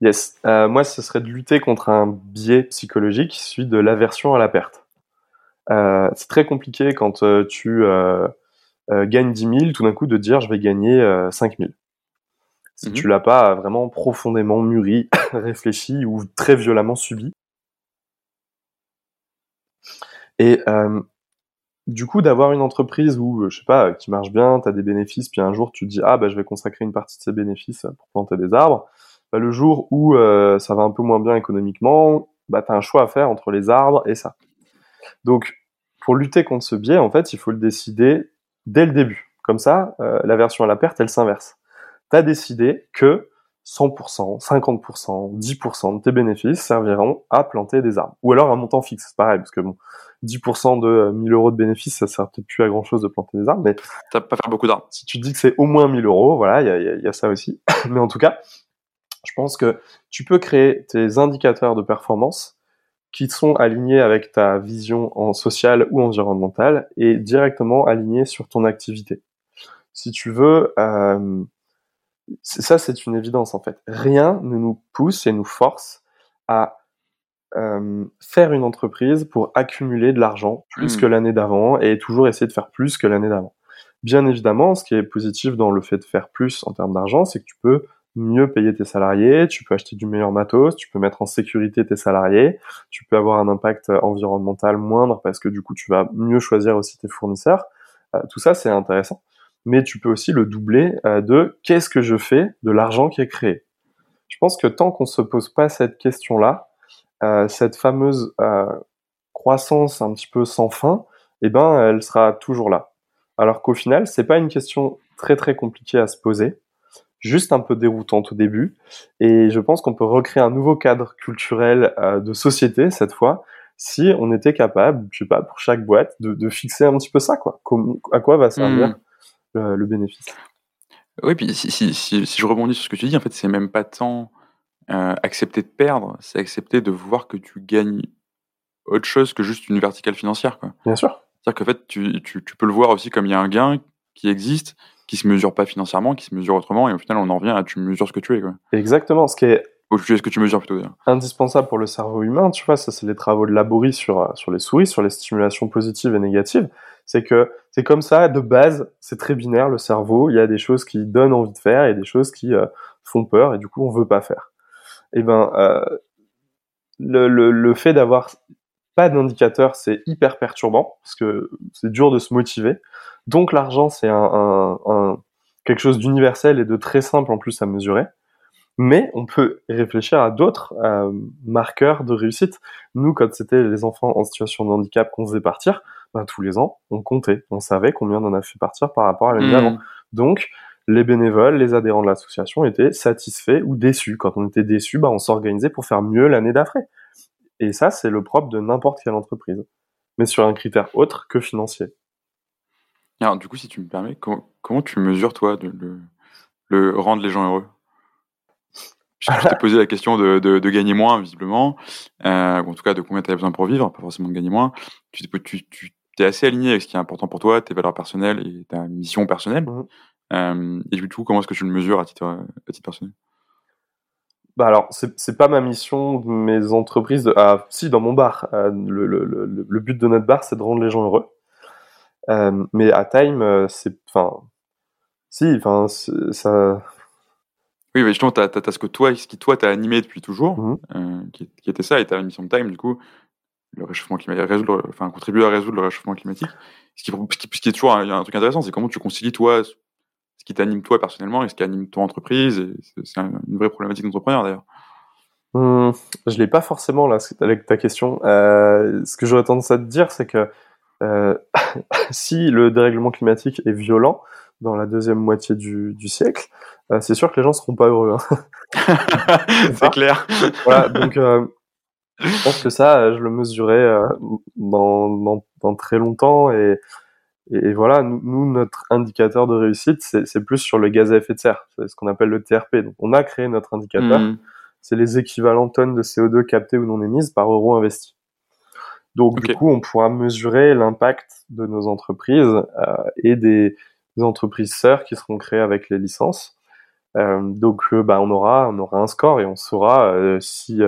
Speaker 2: Yes, moi, ce serait de lutter contre un biais psychologique, celui de l'aversion à la perte. c'est très compliqué quand tu gagnes 10 000, tout d'un coup de dire je vais gagner 5 000 si mm-hmm. tu l'as pas vraiment profondément mûri, réfléchi ou très violemment subi. Et euh, du coup, d'avoir une entreprise où, euh, je sais pas, qui marche bien, tu as des bénéfices, puis un jour tu te dis, ah bah je vais consacrer une partie de ces bénéfices pour planter des arbres, bah, le jour où euh, ça va un peu moins bien économiquement, bah tu as un choix à faire entre les arbres et ça. Donc, pour lutter contre ce biais, en fait, il faut le décider dès le début. Comme ça, euh, la version à la perte, elle s'inverse. Tu as décidé que 100%, 50%, 10% de tes bénéfices serviront à planter des arbres. Ou alors un montant fixe, c'est pareil, parce que bon, 10% de 1000 euh, euros de bénéfices, ça sert peut-être plus à grand chose de planter des arbres, mais.
Speaker 1: Ça pas faire beaucoup d'arbres.
Speaker 2: Si tu dis que c'est au moins 1000 euros, voilà, il y a, ça aussi. mais en tout cas, je pense que tu peux créer tes indicateurs de performance qui sont alignés avec ta vision en sociale ou environnementale et directement alignés sur ton activité. Si tu veux, euh, ça c'est une évidence en fait. Rien ne nous pousse et nous force à euh, faire une entreprise pour accumuler de l'argent plus mmh. que l'année d'avant et toujours essayer de faire plus que l'année d'avant. Bien évidemment, ce qui est positif dans le fait de faire plus en termes d'argent, c'est que tu peux mieux payer tes salariés, tu peux acheter du meilleur matos, tu peux mettre en sécurité tes salariés, tu peux avoir un impact environnemental moindre parce que du coup tu vas mieux choisir aussi tes fournisseurs. Euh, tout ça c'est intéressant. Mais tu peux aussi le doubler euh, de qu'est-ce que je fais de l'argent qui est créé. Je pense que tant qu'on se pose pas cette question-là, euh, cette fameuse euh, croissance un petit peu sans fin, eh ben, elle sera toujours là. Alors qu'au final, c'est pas une question très très compliquée à se poser, juste un peu déroutante au début. Et je pense qu'on peut recréer un nouveau cadre culturel euh, de société cette fois, si on était capable, je sais pas, pour chaque boîte, de, de fixer un petit peu ça, quoi. à quoi va servir hmm. le, bénéfice
Speaker 1: Oui, puis si, si, si, si, je rebondis sur ce que tu dis, en fait, c'est même pas tant euh, accepter de perdre, c'est accepter de voir que tu gagnes autre chose que juste une verticale financière. Quoi.
Speaker 2: Bien sûr.
Speaker 1: C'est-à-dire qu'en fait, tu, tu, tu, peux le voir aussi comme il y a un gain qui existe, qui se mesure pas financièrement, qui se mesure autrement, et au final, on en revient à tu mesures ce que tu es. Quoi.
Speaker 2: Exactement. Ce qui est
Speaker 1: ou ce que tu mesures plutôt
Speaker 2: Indispensable pour le cerveau humain, tu vois, ça c'est les travaux de Laborie sur, sur les souris, sur les stimulations positives et négatives. C'est que c'est comme ça, de base, c'est très binaire le cerveau. Il y a des choses qui donnent envie de faire et des choses qui euh, font peur et du coup on veut pas faire eh ben, euh, le, le, le, fait d'avoir pas d'indicateur, c'est hyper perturbant parce que c'est dur de se motiver. Donc l'argent, c'est un, un, un, quelque chose d'universel et de très simple en plus à mesurer. Mais on peut réfléchir à d'autres euh, marqueurs de réussite. Nous, quand c'était les enfants en situation de handicap qu'on faisait partir, ben, tous les ans, on comptait, on savait combien on en a fait partir par rapport à l'année mmh. d'avant. Donc, les bénévoles, les adhérents de l'association étaient satisfaits ou déçus. Quand on était déçu, bah, on s'organisait pour faire mieux l'année d'après. Et ça, c'est le propre de n'importe quelle entreprise, mais sur un critère autre que financier.
Speaker 1: Alors, du coup, si tu me permets, comment, tu mesures, toi, de, le, rendre les gens heureux? Je t'ai posé la question de, gagner moins, visiblement, euh, ou en tout cas de combien tu as besoin pour vivre, pas forcément de gagner moins. Tu, tu, es assez aligné avec ce qui est important pour toi, tes valeurs personnelles et ta mission personnelle. Mmh. Euh, et du coup, comment est-ce que tu le mesures à titre, à titre personnel?
Speaker 2: Bah alors, c'est pas ma mission de mes entreprises. De, ah, si, dans mon bar. Euh, le, le, le, le, but de notre bar, c'est de rendre les gens heureux. Euh, mais à Time, euh, c'est. Enfin. Si, enfin, ça.
Speaker 1: Oui, mais justement, tu as, ce que toi, ce qui toi t'a animé depuis toujours, mmh euh, qui, qui, était ça, et ta la mission de Time, du coup, le réchauffement climatique, résoudre, enfin, contribuer à résoudre le réchauffement climatique. Ce qui, ce qui est toujours un, un truc intéressant, c'est comment tu concilies toi ce qui t'anime toi personnellement et ce qui anime ton entreprise. C'est une vraie problématique d'entrepreneur d'ailleurs.
Speaker 2: Hum, je l'ai pas forcément là avec ta question. Euh, ce que j'aurais tendance à te dire, c'est que euh, si le dérèglement climatique est violent dans la deuxième moitié du, du siècle, euh, c'est sûr que les gens seront pas heureux.
Speaker 1: Hein. c'est clair.
Speaker 2: voilà, donc je pense que ça, je le mesurais euh, dans, dans, dans, très longtemps et et, voilà, nous, notre indicateur de réussite, c'est plus sur le gaz à effet de serre, c'est ce qu'on appelle le TRP. Donc, on a créé notre indicateur, mmh. c'est les équivalents tonnes de CO2 captées ou non émises par euro investi. Donc, du coup, on pourra mesurer l'impact de nos entreprises euh, et des, entreprises sœurs qui seront créées avec les licences. Euh, donc, euh, bah, on aura, on aura un score et on saura si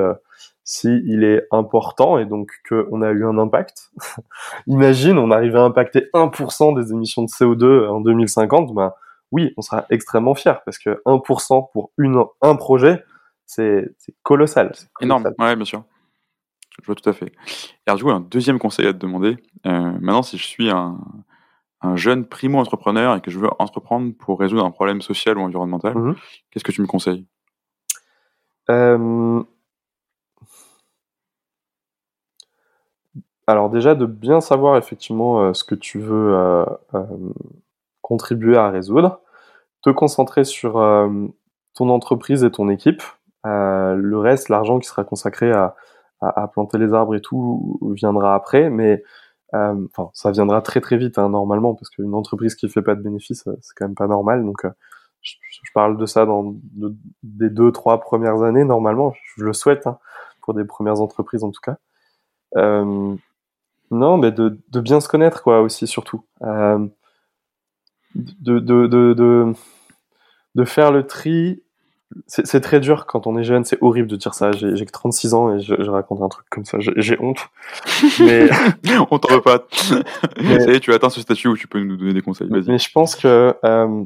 Speaker 2: si il est important et donc qu'on a eu un impact. Imagine, on arrive à impacter 1% des émissions de CO2 en 2050, ben oui, on sera extrêmement fier parce que 1% pour une, un projet, c'est colossal,
Speaker 1: Énorme, ouais, bien sûr. Je vois tout à fait. Et alors, du coup, un deuxième conseil à te demander. Euh, maintenant, si je suis un, un jeune primo-entrepreneur et que je veux entreprendre pour résoudre un problème social ou environnemental, mmh qu'est-ce que tu me conseilles?
Speaker 2: Euh, Alors déjà de bien savoir effectivement euh, ce que tu veux euh, euh, contribuer à résoudre, te concentrer sur ton entreprise et ton équipe. le reste, l'argent qui sera consacré à, planter les arbres et tout viendra après, mais ça viendra très très vite hein, normalement parce qu'une entreprise qui fait pas de bénéfices, c'est quand même pas normal. Donc je, parle de ça dans des deux trois premières années normalement. Je le souhaite hein, pour des premières entreprises en tout cas. Non, mais de, de, bien se connaître, quoi, aussi, surtout. Euh, de, de, de, de, faire le tri. C'est très dur quand on est jeune, c'est horrible de dire ça. J'ai que 36 ans et je, raconte un truc comme ça, j'ai honte.
Speaker 1: Mais... on t'en veut pas. mais... tu as atteint ce statut où tu peux nous donner des conseils.
Speaker 2: Mais je pense que euh,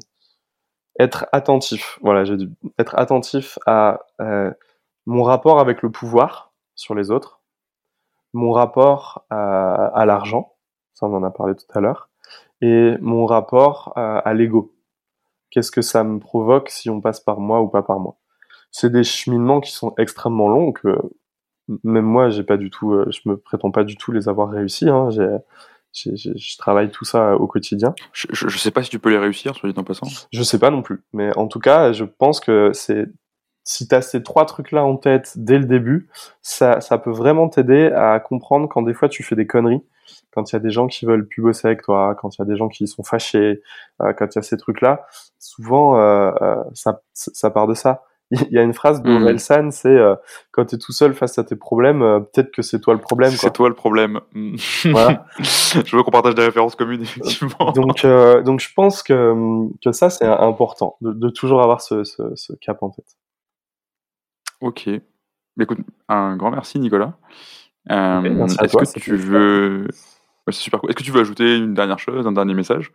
Speaker 2: être attentif, voilà, j'ai dit être attentif à euh, mon rapport avec le pouvoir sur les autres, mon rapport à, l'argent, ça on en a parlé tout à l'heure, et mon rapport à, l'ego. Qu'est-ce que ça me provoque si on passe par moi ou pas par moi? C'est des cheminements qui sont extrêmement longs que même moi j'ai pas du tout, euh, je me prétends pas du tout les avoir réussis. Hein. je travaille tout ça au quotidien.
Speaker 1: Je, je, sais pas si tu peux les réussir, soit dit en passant.
Speaker 2: Je sais pas non plus, mais en tout cas, je pense que c'est si tu as ces trois trucs-là en tête dès le début, ça, ça peut vraiment t'aider à comprendre quand des fois tu fais des conneries, quand il y a des gens qui veulent plus bosser avec toi, quand il y a des gens qui sont fâchés, euh, quand il y a ces trucs-là, souvent euh, euh ça, ça part de ça. Il y a une phrase de mmh. C'est euh, quand tu es tout seul face à tes problèmes, peut-être que c'est toi le problème.
Speaker 1: C'est toi le problème. Mmh. Voilà. je veux qu'on partage des références communes, effectivement.
Speaker 2: Donc, donc je pense que, que ça, c'est important, de, de, toujours avoir ce, ce, ce cap en tête.
Speaker 1: Ok. Écoute, un grand merci, Nicolas. Euh, est-ce que tu veux. super Est-ce que tu veux ajouter une dernière chose, un dernier message?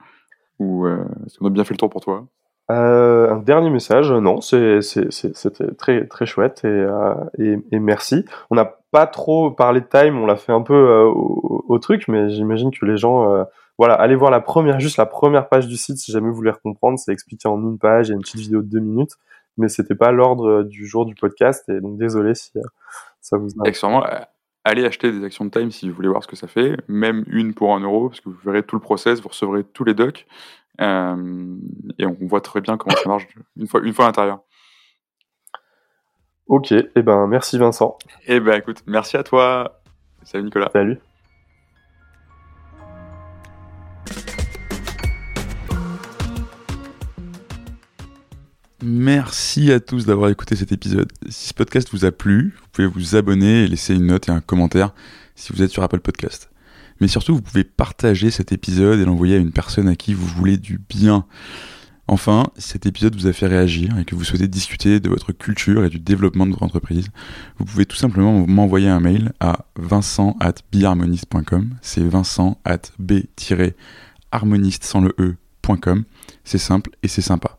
Speaker 1: Ou euh, est-ce qu'on a bien fait le tour pour toi?
Speaker 2: Euh, un dernier message, non, c'était très très chouette et, et, merci. On n'a pas trop parlé de time, on l'a fait un peu au, truc, mais j'imagine que les gens, voilà, allez voir la première, juste la première page du site si jamais vous voulez comprendre, c'est expliqué en une page, il y a une petite vidéo de deux minutes mais c'était pas l'ordre euh, du jour du podcast. Et donc, désolé si euh, ça vous
Speaker 1: Excellent. Euh, allez acheter des actions de Time si vous voulez voir ce que ça fait, même une pour un euro, parce que vous verrez tout le process, vous recevrez tous les docs, et on voit très bien comment ça marche une fois, une fois à l'intérieur.
Speaker 2: Ok, et eh ben merci Vincent.
Speaker 1: Et eh ben écoute, merci à toi. Salut Nicolas.
Speaker 2: Salut.
Speaker 1: Merci à tous d'avoir écouté cet épisode. Si ce podcast vous a plu, vous pouvez vous abonner et laisser une note et un commentaire si vous êtes sur Apple Podcast. Mais surtout, vous pouvez partager cet épisode et l'envoyer à une personne à qui vous voulez du bien. Enfin, si cet épisode vous a fait réagir et que vous souhaitez discuter de votre culture et du développement de votre entreprise, vous pouvez tout simplement m'envoyer un mail à vincent at C'est vincent at b-harmoniste sans le e.com. C'est simple et c'est sympa.